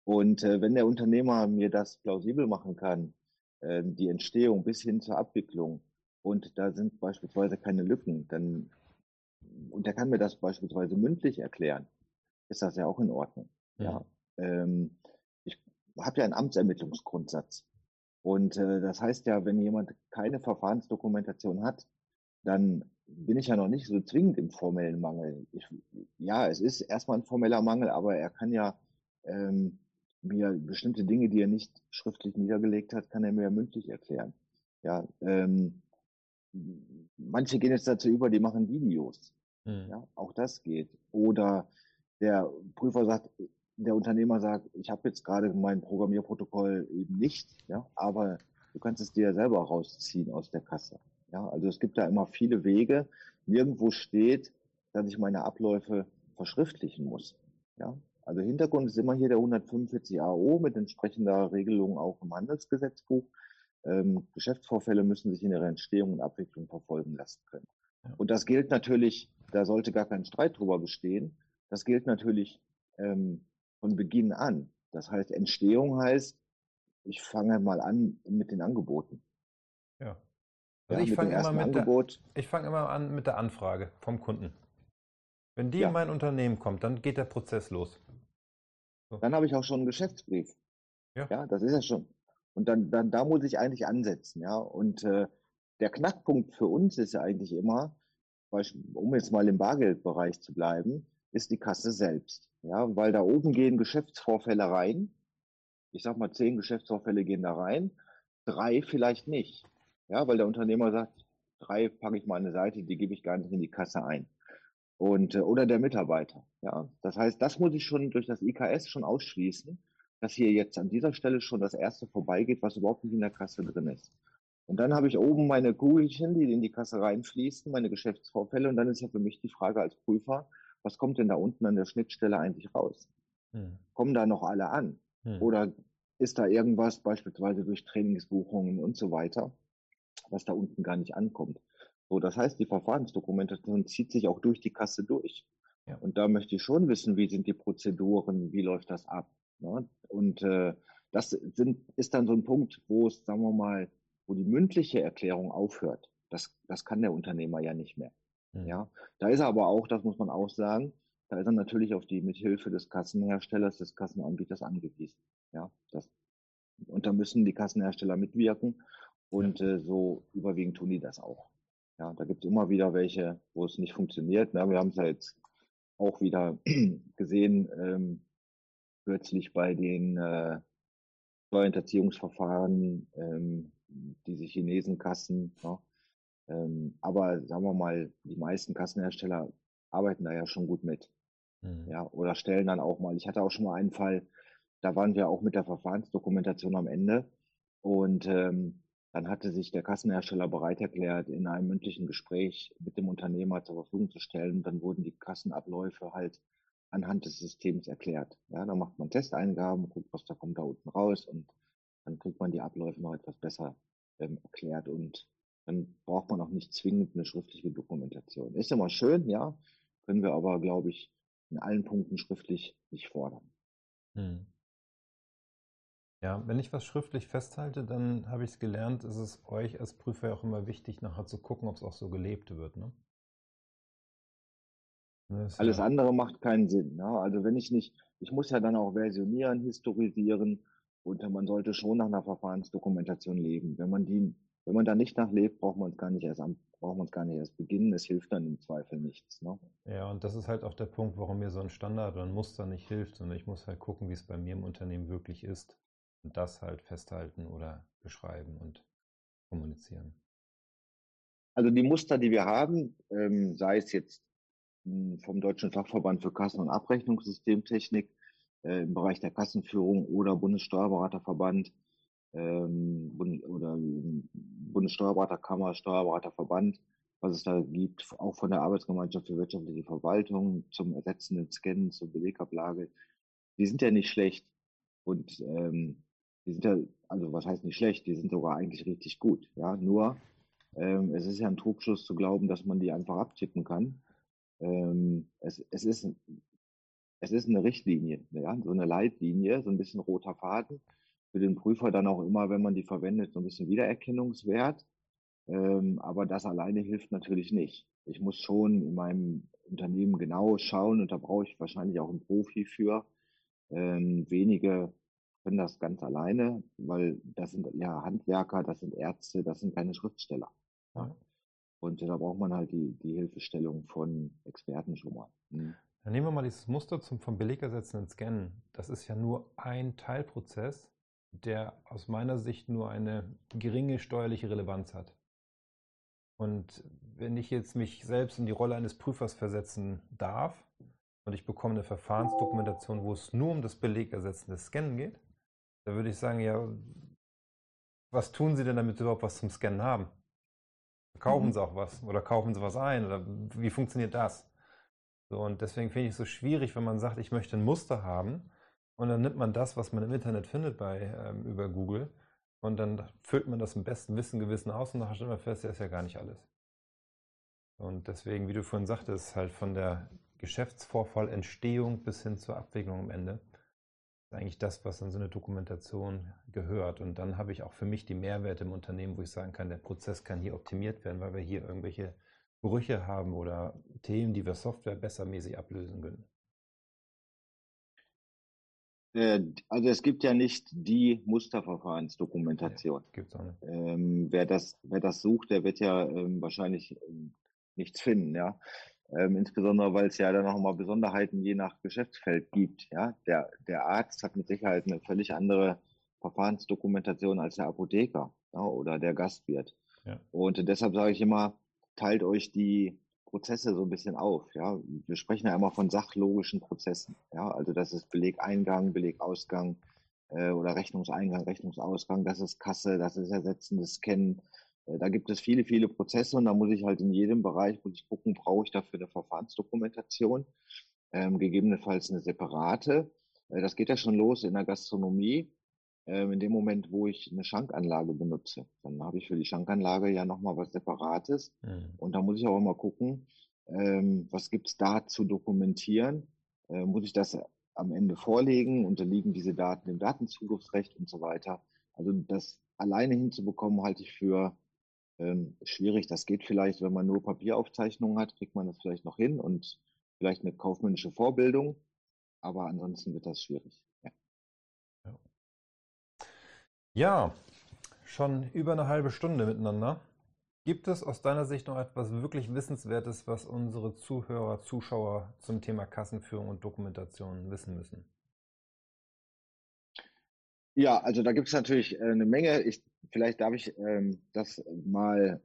Und äh, wenn der Unternehmer mir das plausibel machen kann, äh, die Entstehung bis hin zur Abwicklung, und da sind beispielsweise keine Lücken, dann und er kann mir das beispielsweise mündlich erklären, ist das ja auch in Ordnung. Ja. ja. Ähm, ich habe ja einen Amtsermittlungsgrundsatz. Und äh, das heißt ja, wenn jemand keine Verfahrensdokumentation hat, dann bin ich ja noch nicht so zwingend im formellen Mangel. Ich, ja, es ist erstmal ein formeller Mangel, aber er kann ja ähm, mir bestimmte Dinge, die er nicht schriftlich niedergelegt hat, kann er mir ja mündlich erklären. Ja, ähm, manche gehen jetzt dazu über, die machen Videos. Mhm. Ja, auch das geht. Oder der Prüfer sagt, der Unternehmer sagt, ich habe jetzt gerade mein Programmierprotokoll eben nicht, ja, aber du kannst es dir selber rausziehen aus der Kasse. Ja, also es gibt da immer viele Wege. Nirgendwo steht, dass ich meine Abläufe verschriftlichen muss. Ja, also Hintergrund ist immer hier der 145 AO mit entsprechender Regelung auch im Handelsgesetzbuch. Ähm, Geschäftsvorfälle müssen sich in ihrer Entstehung und Abwicklung verfolgen lassen können. Und das gilt natürlich, da sollte gar kein Streit drüber bestehen. Das gilt natürlich ähm, von Beginn an. Das heißt, Entstehung heißt, ich fange mal an mit den Angeboten. Ja. Also ja, ich fange immer, mit der, ich fang immer an mit der Anfrage vom Kunden. Wenn die ja. in mein Unternehmen kommt, dann geht der Prozess los. So. Dann habe ich auch schon einen Geschäftsbrief. Ja. ja, das ist ja schon. Und dann, dann da muss ich eigentlich ansetzen, ja. Und äh, der Knackpunkt für uns ist ja eigentlich immer, um jetzt mal im Bargeldbereich zu bleiben, ist die Kasse selbst. Ja, weil da oben gehen Geschäftsvorfälle rein. Ich sag mal, zehn Geschäftsvorfälle gehen da rein, drei vielleicht nicht. Ja, weil der Unternehmer sagt, drei packe ich mal an eine Seite, die gebe ich gar nicht in die Kasse ein. Und, äh, oder der Mitarbeiter. Ja, das heißt, das muss ich schon durch das IKS schon ausschließen, dass hier jetzt an dieser Stelle schon das erste vorbeigeht, was überhaupt nicht in der Kasse drin ist. Und dann habe ich oben meine Kugelchen, die in die Kasse reinfließen, meine Geschäftsvorfälle. Und dann ist ja für mich die Frage als Prüfer, was kommt denn da unten an der Schnittstelle eigentlich raus? Hm. Kommen da noch alle an? Hm. Oder ist da irgendwas, beispielsweise durch Trainingsbuchungen und so weiter, was da unten gar nicht ankommt? So, das heißt, die Verfahrensdokumentation zieht sich auch durch die Kasse durch. Ja. Und da möchte ich schon wissen, wie sind die Prozeduren, wie läuft das ab? Ne? Und äh, das sind, ist dann so ein Punkt, wo es, sagen wir mal, wo die mündliche Erklärung aufhört. Das, das kann der Unternehmer ja nicht mehr. Mhm. Ja, da ist er aber auch, das muss man auch sagen, da ist er natürlich auf die Mithilfe des Kassenherstellers, des Kassenanbieters angewiesen. Ja, das, und da müssen die Kassenhersteller mitwirken und ja. äh, so überwiegend tun die das auch. Ja, da gibt es immer wieder welche, wo es nicht funktioniert. Ne? Wir haben es ja jetzt auch wieder gesehen, ähm, kürzlich bei den äh, Steuerhinterziehungsverfahren, ähm, diese Chinesenkassen. Ne? Ähm, aber sagen wir mal, die meisten Kassenhersteller arbeiten da ja schon gut mit. Mhm. Ja, oder stellen dann auch mal, ich hatte auch schon mal einen Fall, da waren wir auch mit der Verfahrensdokumentation am Ende und ähm, dann hatte sich der Kassenhersteller bereit erklärt, in einem mündlichen Gespräch mit dem Unternehmer zur Verfügung zu stellen. Dann wurden die Kassenabläufe halt anhand des Systems erklärt. Ja, da macht man Testeingaben, guckt, was da kommt da unten raus und dann kriegt man die Abläufe noch etwas besser ähm, erklärt und dann braucht man auch nicht zwingend eine schriftliche Dokumentation. Ist immer schön, ja, können wir aber, glaube ich, in allen Punkten schriftlich nicht fordern. Hm. Ja, wenn ich was schriftlich festhalte, dann habe ich es gelernt, ist es euch als Prüfer auch immer wichtig, nachher zu gucken, ob es auch so gelebt wird. Ne? Alles ja andere macht keinen Sinn. Ne? Also wenn ich nicht, ich muss ja dann auch versionieren, historisieren und man sollte schon nach einer Verfahrensdokumentation leben. Wenn man die wenn man da nicht nachlebt, braucht man es gar nicht erst an, braucht man es gar nicht erst beginnen. Es hilft dann im Zweifel nichts. Ne? Ja, und das ist halt auch der Punkt, warum mir so ein Standard oder ein Muster nicht hilft, sondern ich muss halt gucken, wie es bei mir im Unternehmen wirklich ist und das halt festhalten oder beschreiben und kommunizieren. Also die Muster, die wir haben, ähm, sei es jetzt hm, vom Deutschen Fachverband für Kassen- und Abrechnungssystemtechnik äh, im Bereich der Kassenführung oder Bundessteuerberaterverband, ähm, oder Bundessteuerberaterkammer, Steuerberaterverband, was es da gibt, auch von der Arbeitsgemeinschaft für wirtschaftliche Verwaltung zum ersetzenden Scannen, zur Belegablage, die sind ja nicht schlecht. Und ähm, die sind ja, also was heißt nicht schlecht, die sind sogar eigentlich richtig gut. Ja, nur ähm, es ist ja ein Trugschluss zu glauben, dass man die einfach abtippen kann. Ähm, es, es, ist, es ist eine Richtlinie, ja, so eine Leitlinie, so ein bisschen roter Faden für den Prüfer dann auch immer, wenn man die verwendet, so ein bisschen Wiedererkennungswert. Ähm, aber das alleine hilft natürlich nicht. Ich muss schon in meinem Unternehmen genau schauen und da brauche ich wahrscheinlich auch einen Profi für. Ähm, wenige können das ganz alleine, weil das sind ja Handwerker, das sind Ärzte, das sind keine Schriftsteller. Ja. Und da braucht man halt die, die Hilfestellung von Experten schon mal. Mhm. Dann nehmen wir mal dieses Muster zum vom Belegersetzenden Scannen. Das ist ja nur ein Teilprozess der aus meiner Sicht nur eine geringe steuerliche Relevanz hat. Und wenn ich jetzt mich selbst in die Rolle eines Prüfers versetzen darf und ich bekomme eine Verfahrensdokumentation, wo es nur um das Belegersetzen des Scannen geht, dann würde ich sagen, ja, was tun Sie denn, damit Sie überhaupt was zum Scannen haben? Kaufen mhm. Sie auch was oder kaufen Sie was ein oder wie funktioniert das? So, und deswegen finde ich es so schwierig, wenn man sagt, ich möchte ein Muster haben, und dann nimmt man das, was man im Internet findet bei, ähm, über Google und dann füllt man das im besten Wissen, Gewissen aus und nachher stellt man fest, ja, ist ja gar nicht alles. Und deswegen, wie du vorhin sagtest, halt von der Geschäftsvorfallentstehung bis hin zur Abwicklung am Ende. Das ist eigentlich das, was in so eine Dokumentation gehört. Und dann habe ich auch für mich die Mehrwerte im Unternehmen, wo ich sagen kann, der Prozess kann hier optimiert werden, weil wir hier irgendwelche Brüche haben oder Themen, die wir Software bessermäßig ablösen können. Äh, also es gibt ja nicht die Musterverfahrensdokumentation. Nee, gibt's auch nicht. Ähm, wer, das, wer das sucht, der wird ja ähm, wahrscheinlich ähm, nichts finden, ja. Ähm, insbesondere, weil es ja dann noch mal Besonderheiten je nach Geschäftsfeld gibt. Ja, der, der Arzt hat mit Sicherheit eine völlig andere Verfahrensdokumentation als der Apotheker ja, oder der Gastwirt. Ja. Und deshalb sage ich immer, teilt euch die Prozesse so ein bisschen auf. Ja, wir sprechen ja immer von sachlogischen Prozessen. Ja, also das ist Belegeingang, Belegausgang äh, oder Rechnungseingang, Rechnungsausgang. Das ist Kasse, das ist ersetzendes Scannen. Äh, da gibt es viele, viele Prozesse und da muss ich halt in jedem Bereich muss ich gucken, brauche ich dafür eine Verfahrensdokumentation, ähm, gegebenenfalls eine separate. Äh, das geht ja schon los in der Gastronomie. Ähm, in dem Moment, wo ich eine Schankanlage benutze, dann habe ich für die Schankanlage ja nochmal was Separates. Mhm. Und da muss ich auch immer gucken, ähm, was gibt's da zu dokumentieren? Äh, muss ich das am Ende vorlegen? Unterliegen diese Daten dem Datenzugriffsrecht und so weiter? Also das alleine hinzubekommen, halte ich für ähm, schwierig. Das geht vielleicht, wenn man nur Papieraufzeichnungen hat, kriegt man das vielleicht noch hin und vielleicht eine kaufmännische Vorbildung. Aber ansonsten wird das schwierig. Ja, schon über eine halbe Stunde miteinander. Gibt es aus deiner Sicht noch etwas wirklich Wissenswertes, was unsere Zuhörer, Zuschauer zum Thema Kassenführung und Dokumentation wissen müssen? Ja, also da gibt es natürlich äh, eine Menge. Ich, vielleicht darf ich ähm, das mal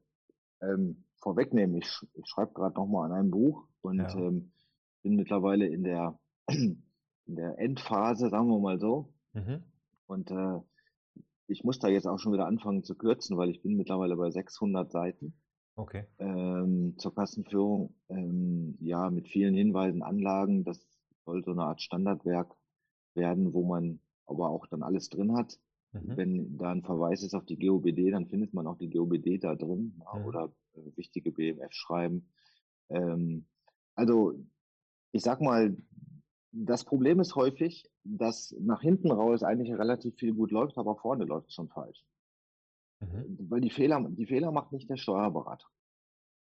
ähm, vorwegnehmen. Ich, ich schreibe gerade nochmal an einem Buch und ja. ähm, bin mittlerweile in der, in der Endphase, sagen wir mal so. Mhm. Und äh, ich muss da jetzt auch schon wieder anfangen zu kürzen, weil ich bin mittlerweile bei 600 Seiten. Okay. Ähm, zur Kassenführung, ähm, ja, mit vielen Hinweisen, Anlagen. Das soll so eine Art Standardwerk werden, wo man aber auch dann alles drin hat. Mhm. Wenn da ein Verweis ist auf die GOBD, dann findet man auch die GOBD da drin mhm. oder äh, wichtige BMF-Schreiben. Ähm, also ich sag mal, das Problem ist häufig, dass nach hinten raus eigentlich relativ viel gut läuft, aber vorne läuft es schon falsch. Mhm. Weil die Fehler, die Fehler macht nicht der Steuerberater.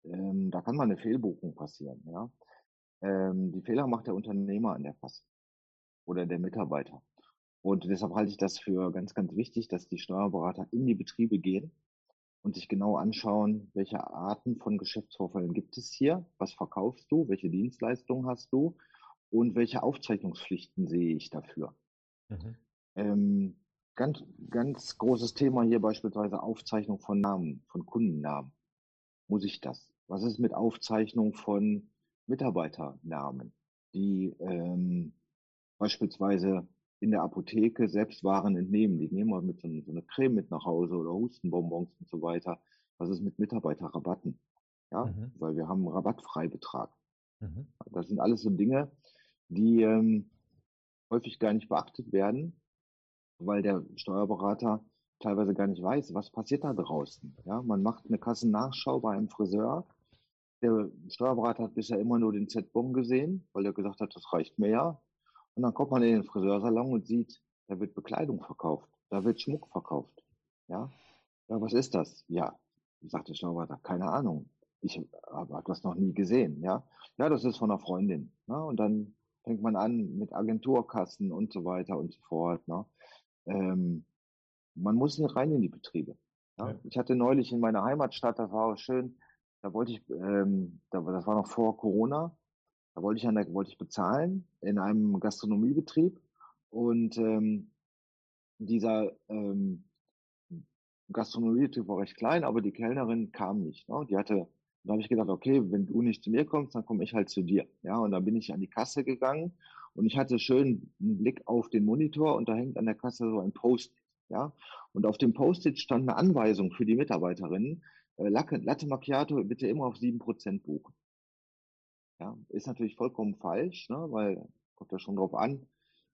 Ähm, da kann mal eine Fehlbuchung passieren, ja. Ähm, die Fehler macht der Unternehmer an der Kasse oder der Mitarbeiter. Und deshalb halte ich das für ganz, ganz wichtig, dass die Steuerberater in die Betriebe gehen und sich genau anschauen, welche Arten von Geschäftsvorfällen gibt es hier, was verkaufst du, welche Dienstleistungen hast du und welche Aufzeichnungspflichten sehe ich dafür. Mhm. Ähm, ganz, ganz großes Thema hier beispielsweise Aufzeichnung von Namen, von Kundennamen. Muss ich das? Was ist mit Aufzeichnung von Mitarbeiternamen, die ähm, beispielsweise in der Apotheke selbst Waren entnehmen. Die nehmen wir mit so, so einer Creme mit nach Hause oder Hustenbonbons und so weiter. Was ist mit Mitarbeiterrabatten? Ja, mhm. weil wir haben einen Rabattfreibetrag. Mhm. Das sind alles so Dinge, die ähm, häufig gar nicht beachtet werden, weil der Steuerberater teilweise gar nicht weiß, was passiert da draußen. Ja, man macht eine Kassennachschau bei einem Friseur. Der Steuerberater hat bisher immer nur den Z-Bon gesehen, weil er gesagt hat, das reicht mir ja. Und dann kommt man in den Friseursalon und sieht, da wird Bekleidung verkauft, da wird Schmuck verkauft. Ja, ja was ist das? Ja, sagt der Steuerberater, keine Ahnung. Ich habe das noch nie gesehen. Ja, ja, das ist von einer Freundin. Ja, und dann fängt man an mit Agenturkassen und so weiter und so fort. Ne? Ähm, man muss hier rein in die Betriebe. Ja? Ja. Ich hatte neulich in meiner Heimatstadt, das war auch schön, da wollte ich, ähm, da, das war noch vor Corona, da wollte ich, an der, wollte ich bezahlen in einem Gastronomiebetrieb und ähm, dieser ähm, Gastronomiebetrieb war recht klein, aber die Kellnerin kam nicht. Ne? Die hatte da habe ich gedacht, okay, wenn du nicht zu mir kommst, dann komme ich halt zu dir. Ja, und dann bin ich an die Kasse gegangen und ich hatte schön einen Blick auf den Monitor und da hängt an der Kasse so ein Post. Ja, und auf dem Post-it stand eine Anweisung für die Mitarbeiterinnen, äh, Latte Macchiato bitte immer auf 7% buchen. Ja, ist natürlich vollkommen falsch, ne, weil kommt da schon drauf an,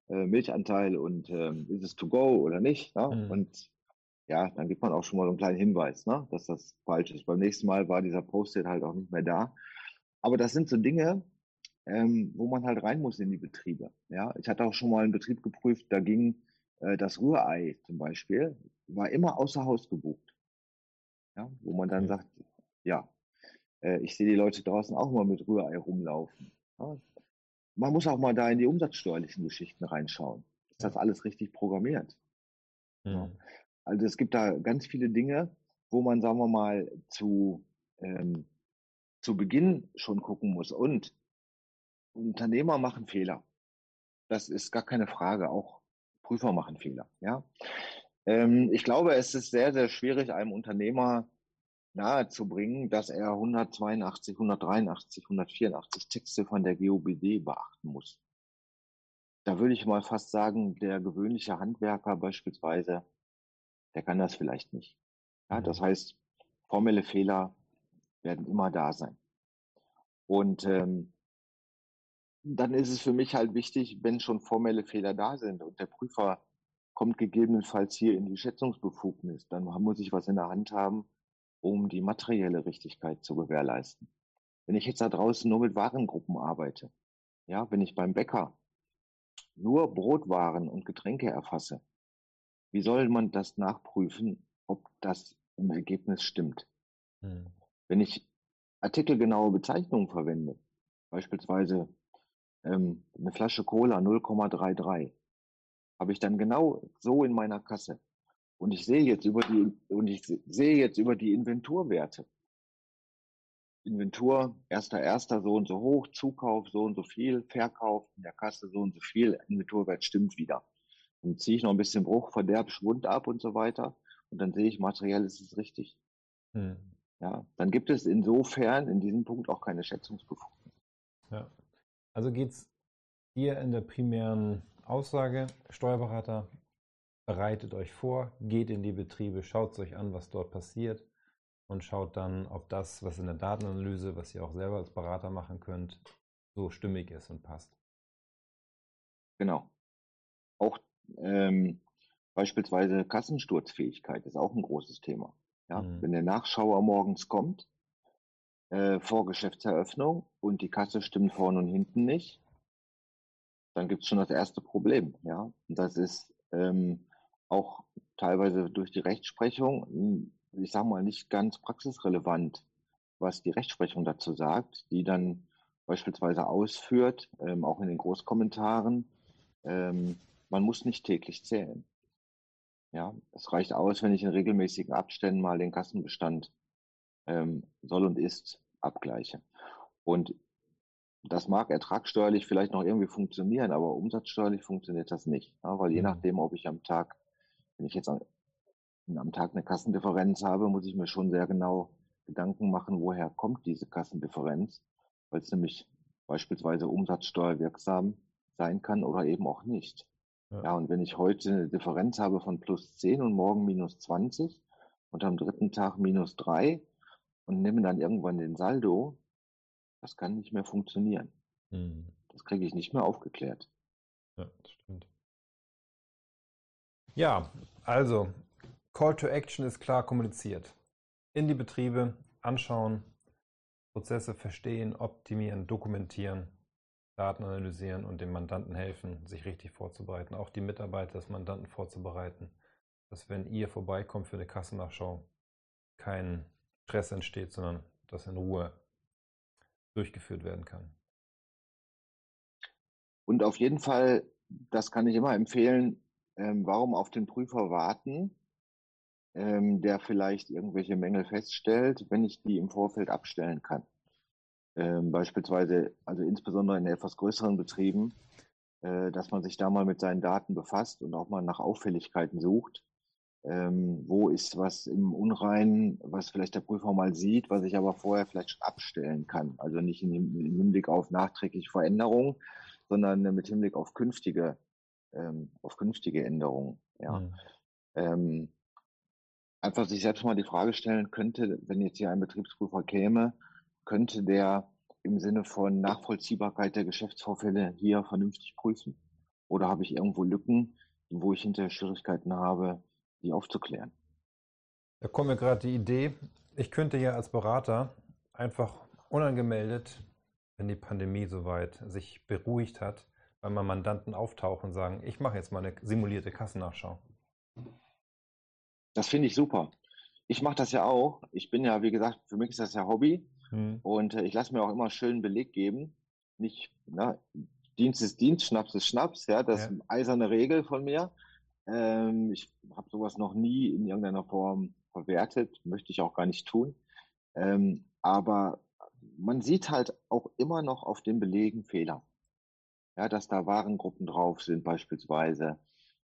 äh, Milchanteil und ähm, ist es to go oder nicht. Ne? Mhm. Und ja, dann gibt man auch schon mal so einen kleinen Hinweis, ne, dass das falsch ist. Beim nächsten Mal war dieser Post-it halt auch nicht mehr da. Aber das sind so Dinge, ähm, wo man halt rein muss in die Betriebe. Ja, ich hatte auch schon mal einen Betrieb geprüft, da ging äh, das Rührei zum Beispiel, war immer außer Haus gebucht. Ja, wo man dann sagt, ja, äh, ich sehe die Leute draußen auch mal mit Rührei rumlaufen. Ja, man muss auch mal da in die umsatzsteuerlichen Geschichten reinschauen. Ist das alles richtig programmiert? Ja. Also es gibt da ganz viele Dinge, wo man, sagen wir mal, zu, ähm, zu Beginn schon gucken muss. Und Unternehmer machen Fehler. Das ist gar keine Frage. Auch Prüfer machen Fehler. Ja. Ähm, ich glaube, es ist sehr, sehr schwierig, einem Unternehmer nahezubringen, dass er 182, 183, 184 Texte von der GOBD beachten muss. Da würde ich mal fast sagen, der gewöhnliche Handwerker beispielsweise, der kann das vielleicht nicht. Ja, das mhm. heißt, formelle Fehler werden immer da sein. Und ähm, dann ist es für mich halt wichtig, wenn schon formelle Fehler da sind und der Prüfer kommt gegebenenfalls hier in die Schätzungsbefugnis, dann muss ich was in der Hand haben, um die materielle Richtigkeit zu gewährleisten. Wenn ich jetzt da draußen nur mit Warengruppen arbeite, ja, wenn ich beim Bäcker nur Brotwaren und Getränke erfasse, wie soll man das nachprüfen, ob das im Ergebnis stimmt? Hm. Wenn ich artikelgenaue Bezeichnungen verwende, beispielsweise ähm, eine Flasche Cola 0,33, habe ich dann genau so in meiner Kasse. Und ich sehe jetzt über die, und ich sehe jetzt über die Inventurwerte. Inventur, erster, erster, so und so hoch, Zukauf, so und so viel, Verkauf, in der Kasse so und so viel, Inventurwert stimmt wieder. Dann ziehe ich noch ein bisschen Bruch, Verderb, Schwund ab und so weiter. Und dann sehe ich, materiell ist es richtig. Hm. Ja, dann gibt es insofern in diesem Punkt auch keine Schätzungsbefugnis. Ja. Also geht es hier in der primären Aussage, Steuerberater, bereitet euch vor, geht in die Betriebe, schaut euch an, was dort passiert und schaut dann, ob das, was in der Datenanalyse, was ihr auch selber als Berater machen könnt, so stimmig ist und passt. Genau. Auch ähm, beispielsweise Kassensturzfähigkeit ist auch ein großes Thema. Ja? Mhm. Wenn der Nachschauer morgens kommt, äh, vor Geschäftseröffnung und die Kasse stimmt vorne und hinten nicht, dann gibt es schon das erste Problem. Ja? Und das ist ähm, auch teilweise durch die Rechtsprechung, hm, ich sage mal, nicht ganz praxisrelevant, was die Rechtsprechung dazu sagt, die dann beispielsweise ausführt, ähm, auch in den Großkommentaren, ähm, man muss nicht täglich zählen. Ja, es reicht aus, wenn ich in regelmäßigen Abständen mal den Kassenbestand ähm, soll und ist abgleiche. Und das mag ertragssteuerlich vielleicht noch irgendwie funktionieren, aber umsatzsteuerlich funktioniert das nicht. Ja, weil je mhm. nachdem, ob ich am Tag, wenn ich jetzt am, am Tag eine Kassendifferenz habe, muss ich mir schon sehr genau Gedanken machen, woher kommt diese Kassendifferenz, weil es nämlich beispielsweise umsatzsteuerwirksam sein kann oder eben auch nicht. Ja. ja, und wenn ich heute eine Differenz habe von plus 10 und morgen minus 20 und am dritten Tag minus 3 und nehme dann irgendwann den Saldo, das kann nicht mehr funktionieren. Mhm. Das kriege ich nicht mehr aufgeklärt. Ja, das stimmt. Ja, also Call to Action ist klar kommuniziert. In die Betriebe anschauen, Prozesse verstehen, optimieren, dokumentieren, Daten analysieren und dem Mandanten helfen, sich richtig vorzubereiten. Auch die Mitarbeiter des Mandanten vorzubereiten, dass wenn ihr vorbeikommt für eine Kassennachschau, kein Stress entsteht, sondern dass in Ruhe durchgeführt werden kann. Und auf jeden Fall, das kann ich immer empfehlen, ähm, warum auf den Prüfer warten, ähm, der vielleicht irgendwelche Mängel feststellt, wenn ich die im Vorfeld abstellen kann. Ähm, beispielsweise, also insbesondere in etwas größeren Betrieben, äh, dass man sich da mal mit seinen Daten befasst und auch mal nach Auffälligkeiten sucht ähm, wo ist was im Unreinen, was vielleicht der Prüfer mal sieht, was ich aber vorher vielleicht abstellen kann. Also nicht im Hinblick auf nachträgliche Veränderungen, sondern mit Hinblick auf künftige, ähm, auf künftige Änderungen. Ja. Mhm. Ähm, einfach sich selbst mal die Frage stellen könnte, wenn jetzt hier ein Betriebsprüfer käme, könnte der im Sinne von Nachvollziehbarkeit der Geschäftsvorfälle hier vernünftig prüfen? Oder habe ich irgendwo Lücken, wo ich hinterher Schwierigkeiten habe, die aufzuklären. Da kommt mir gerade die Idee, ich könnte ja als Berater einfach unangemeldet wenn die Pandemie soweit sich beruhigt hat, weil mal Mandanten auftauchen und sagen, ich mache jetzt mal eine simulierte Kassennachschau? Das finde ich super. Ich mache das ja auch. Ich bin ja, wie gesagt, für mich ist das ja Hobby. Hm. Und äh, ich lasse mir auch immer schön Beleg geben. Nicht, na, Dienst ist Dienst, Schnaps ist Schnaps. Ja, das ja. ist eine eiserne Regel von mir. Ähm, ich habe sowas noch nie in irgendeiner Form verwertet, möchte ich auch gar nicht tun. Ähm, aber man sieht halt auch immer noch auf den Belegen Fehler. Ja, dass da Warengruppen drauf sind beispielsweise,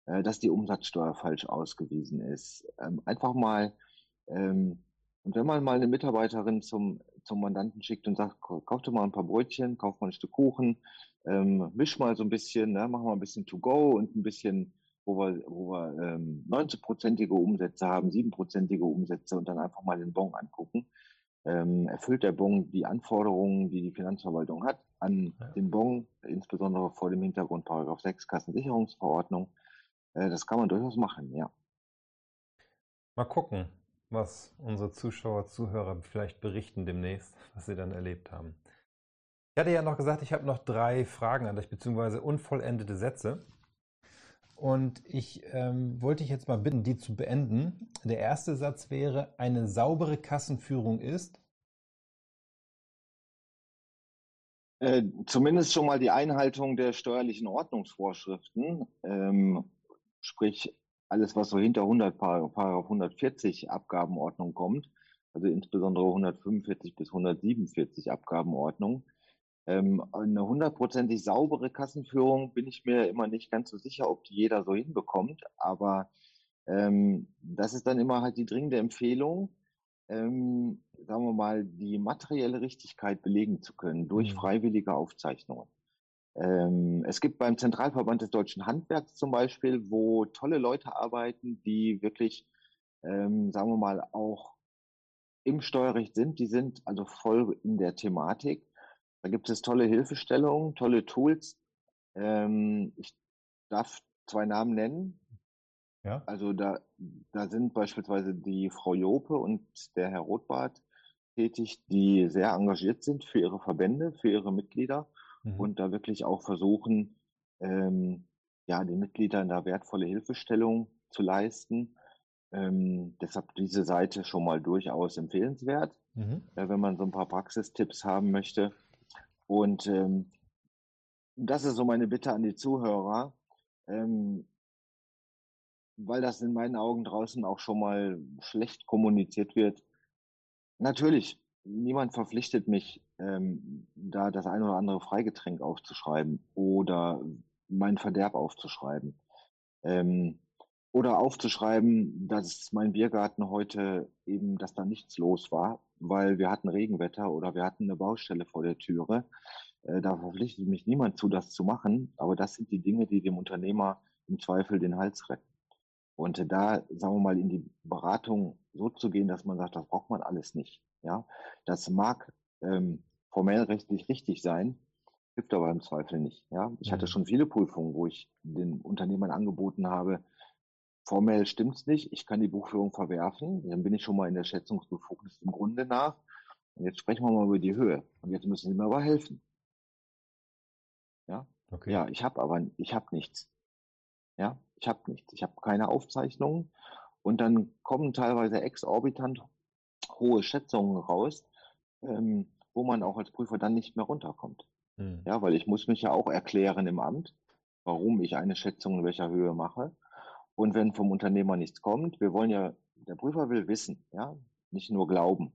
äh, dass die Umsatzsteuer falsch ausgewiesen ist. Ähm, einfach mal, ähm, und wenn man mal eine Mitarbeiterin zum, zum Mandanten schickt und sagt, kauf dir mal ein paar Brötchen, kauf mal ein Stück Kuchen, ähm, misch mal so ein bisschen, ne, mach mal ein bisschen to go und ein bisschen wo wir, wo wir ähm, 90-prozentige Umsätze haben, 7-prozentige Umsätze und dann einfach mal den Bon angucken. Ähm, erfüllt der Bon die Anforderungen, die die Finanzverwaltung hat an ja. den Bon, insbesondere vor dem Hintergrund Paragraph 6 Kassensicherungsverordnung. Äh, das kann man durchaus machen, ja. Mal gucken, was unsere Zuschauer, Zuhörer vielleicht berichten demnächst, was sie dann erlebt haben. Ich hatte ja noch gesagt, ich habe noch drei Fragen an dich, beziehungsweise unvollendete Sätze. Und ich ähm, wollte dich jetzt mal bitten, die zu beenden. Der erste Satz wäre, eine saubere Kassenführung ist. Äh, zumindest schon mal die Einhaltung der steuerlichen Ordnungsvorschriften, ähm, sprich alles, was so hinter 100, Paragraph 140 Abgabenordnung kommt, also insbesondere 145 bis 147 Abgabenordnung. Ähm, eine hundertprozentig saubere Kassenführung bin ich mir immer nicht ganz so sicher, ob die jeder so hinbekommt. Aber ähm, das ist dann immer halt die dringende Empfehlung, ähm, sagen wir mal, die materielle Richtigkeit belegen zu können durch mhm. freiwillige Aufzeichnungen. Ähm, es gibt beim Zentralverband des deutschen Handwerks zum Beispiel, wo tolle Leute arbeiten, die wirklich, ähm, sagen wir mal, auch im Steuerrecht sind. Die sind also voll in der Thematik da gibt es tolle Hilfestellungen, tolle Tools. Ähm, ich darf zwei Namen nennen. Ja. Also da, da sind beispielsweise die Frau Jope und der Herr Rothbart tätig, die sehr engagiert sind für ihre Verbände, für ihre Mitglieder mhm. und da wirklich auch versuchen, ähm, ja, den Mitgliedern da wertvolle Hilfestellung zu leisten. Ähm, deshalb diese Seite schon mal durchaus empfehlenswert, mhm. äh, wenn man so ein paar Praxistipps haben möchte. Und ähm, das ist so meine Bitte an die Zuhörer, ähm, weil das in meinen Augen draußen auch schon mal schlecht kommuniziert wird. Natürlich, niemand verpflichtet mich, ähm, da das ein oder andere Freigetränk aufzuschreiben oder mein Verderb aufzuschreiben. Ähm, oder aufzuschreiben, dass mein Biergarten heute eben, dass da nichts los war, weil wir hatten Regenwetter oder wir hatten eine Baustelle vor der Türe. Äh, da verpflichtet mich niemand zu, das zu machen. Aber das sind die Dinge, die dem Unternehmer im Zweifel den Hals retten. Und da, sagen wir mal, in die Beratung so zu gehen, dass man sagt, das braucht man alles nicht. Ja, das mag ähm, formell rechtlich richtig sein, hilft aber im Zweifel nicht. Ja, ich hatte mhm. schon viele Prüfungen, wo ich den Unternehmern angeboten habe, Formell stimmt's nicht. Ich kann die Buchführung verwerfen. Dann bin ich schon mal in der Schätzungsbefugnis im Grunde nach. Und jetzt sprechen wir mal über die Höhe. Und jetzt müssen Sie mir aber helfen. Ja, okay. ja, ich habe aber, ich habe nichts. Ja, ich habe nichts. Ich habe keine Aufzeichnungen. Und dann kommen teilweise exorbitant hohe Schätzungen raus, ähm, wo man auch als Prüfer dann nicht mehr runterkommt. Hm. Ja, weil ich muss mich ja auch erklären im Amt, warum ich eine Schätzung in welcher Höhe mache. Und wenn vom Unternehmer nichts kommt, wir wollen ja, der Prüfer will wissen, ja, nicht nur glauben.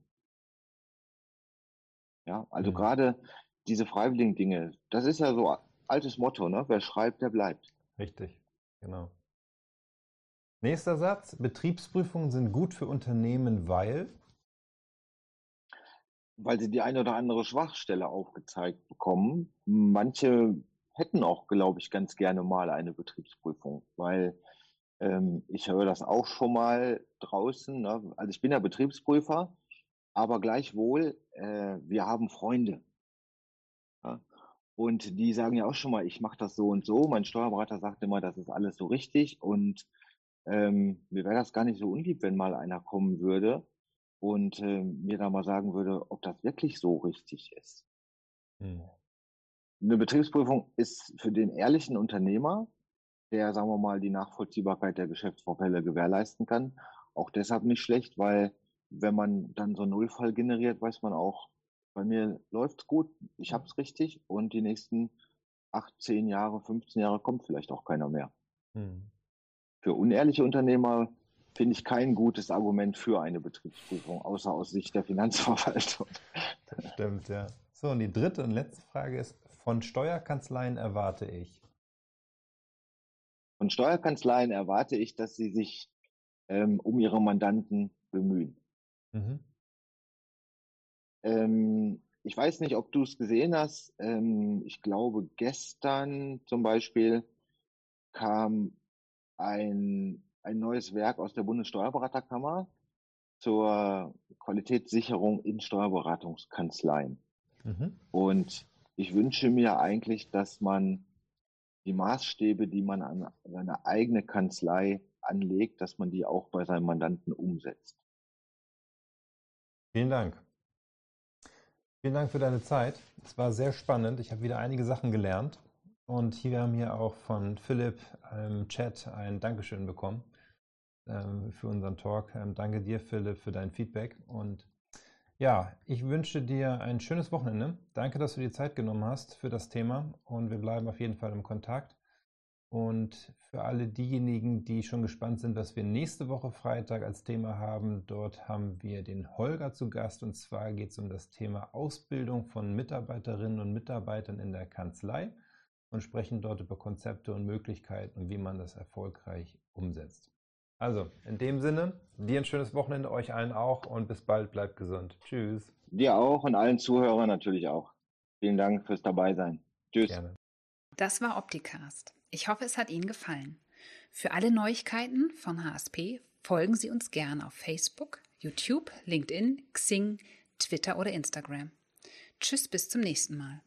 Ja, also mhm. gerade diese freiwilligen Dinge, das ist ja so altes Motto, ne? Wer schreibt, der bleibt. Richtig, genau. Nächster Satz. Betriebsprüfungen sind gut für Unternehmen, weil? Weil sie die eine oder andere Schwachstelle aufgezeigt bekommen. Manche hätten auch, glaube ich, ganz gerne mal eine Betriebsprüfung, weil ähm, ich höre das auch schon mal draußen. Ne? Also ich bin ja Betriebsprüfer, aber gleichwohl, äh, wir haben Freunde. Ja? Und die sagen ja auch schon mal, ich mache das so und so. Mein Steuerberater sagt immer, das ist alles so richtig. Und ähm, mir wäre das gar nicht so unlieb, wenn mal einer kommen würde und äh, mir da mal sagen würde, ob das wirklich so richtig ist. Hm. Eine Betriebsprüfung ist für den ehrlichen Unternehmer, der, sagen wir mal, die Nachvollziehbarkeit der Geschäftsvorfälle gewährleisten kann, auch deshalb nicht schlecht, weil wenn man dann so einen Nullfall generiert, weiß man auch, bei mir läuft's gut, ich hab's richtig und die nächsten acht, zehn Jahre, 15 Jahre kommt vielleicht auch keiner mehr. Hm. Für unehrliche Unternehmer finde ich kein gutes Argument für eine Betriebsprüfung, außer aus Sicht der Finanzverwaltung. Das stimmt, ja. So, und die dritte und letzte Frage ist, von Steuerkanzleien erwarte ich? Von Steuerkanzleien erwarte ich, dass sie sich ähm, um ihre Mandanten bemühen. Mhm. Ähm, ich weiß nicht, ob du es gesehen hast. Ähm, ich glaube, gestern zum Beispiel kam ein, ein neues Werk aus der Bundessteuerberaterkammer zur Qualitätssicherung in Steuerberatungskanzleien. Mhm. Und ich wünsche mir eigentlich, dass man die Maßstäbe, die man an seine eigene Kanzlei anlegt, dass man die auch bei seinem Mandanten umsetzt. Vielen Dank. Vielen Dank für deine Zeit. Es war sehr spannend. Ich habe wieder einige Sachen gelernt. Und hier haben wir auch von Philipp im Chat ein Dankeschön bekommen für unseren Talk. Ähm, danke dir, Philipp, für dein Feedback. Und ja, ich wünsche dir ein schönes Wochenende. Danke, dass du dir Zeit genommen hast für das Thema. Und wir bleiben auf jeden Fall im Kontakt. Und für alle diejenigen, die schon gespannt sind, was wir nächste Woche Freitag als Thema haben, dort haben wir den Holger zu Gast. Und zwar geht es um das Thema Ausbildung von Mitarbeiterinnen und Mitarbeitern in der Kanzlei und sprechen dort über Konzepte und Möglichkeiten und wie man das erfolgreich umsetzt. Also, in dem Sinne, dir ein schönes Wochenende, euch allen auch und bis bald, bleibt gesund. Tschüss. Dir auch und allen Zuhörern natürlich auch. Vielen Dank fürs Dabeisein. Tschüss. Gerne. Das war Opticast. Ich hoffe, es hat Ihnen gefallen. Für alle Neuigkeiten von HSP folgen Sie uns gerne auf Facebook, YouTube, LinkedIn, Xing, Twitter oder Instagram. Tschüss, bis zum nächsten Mal.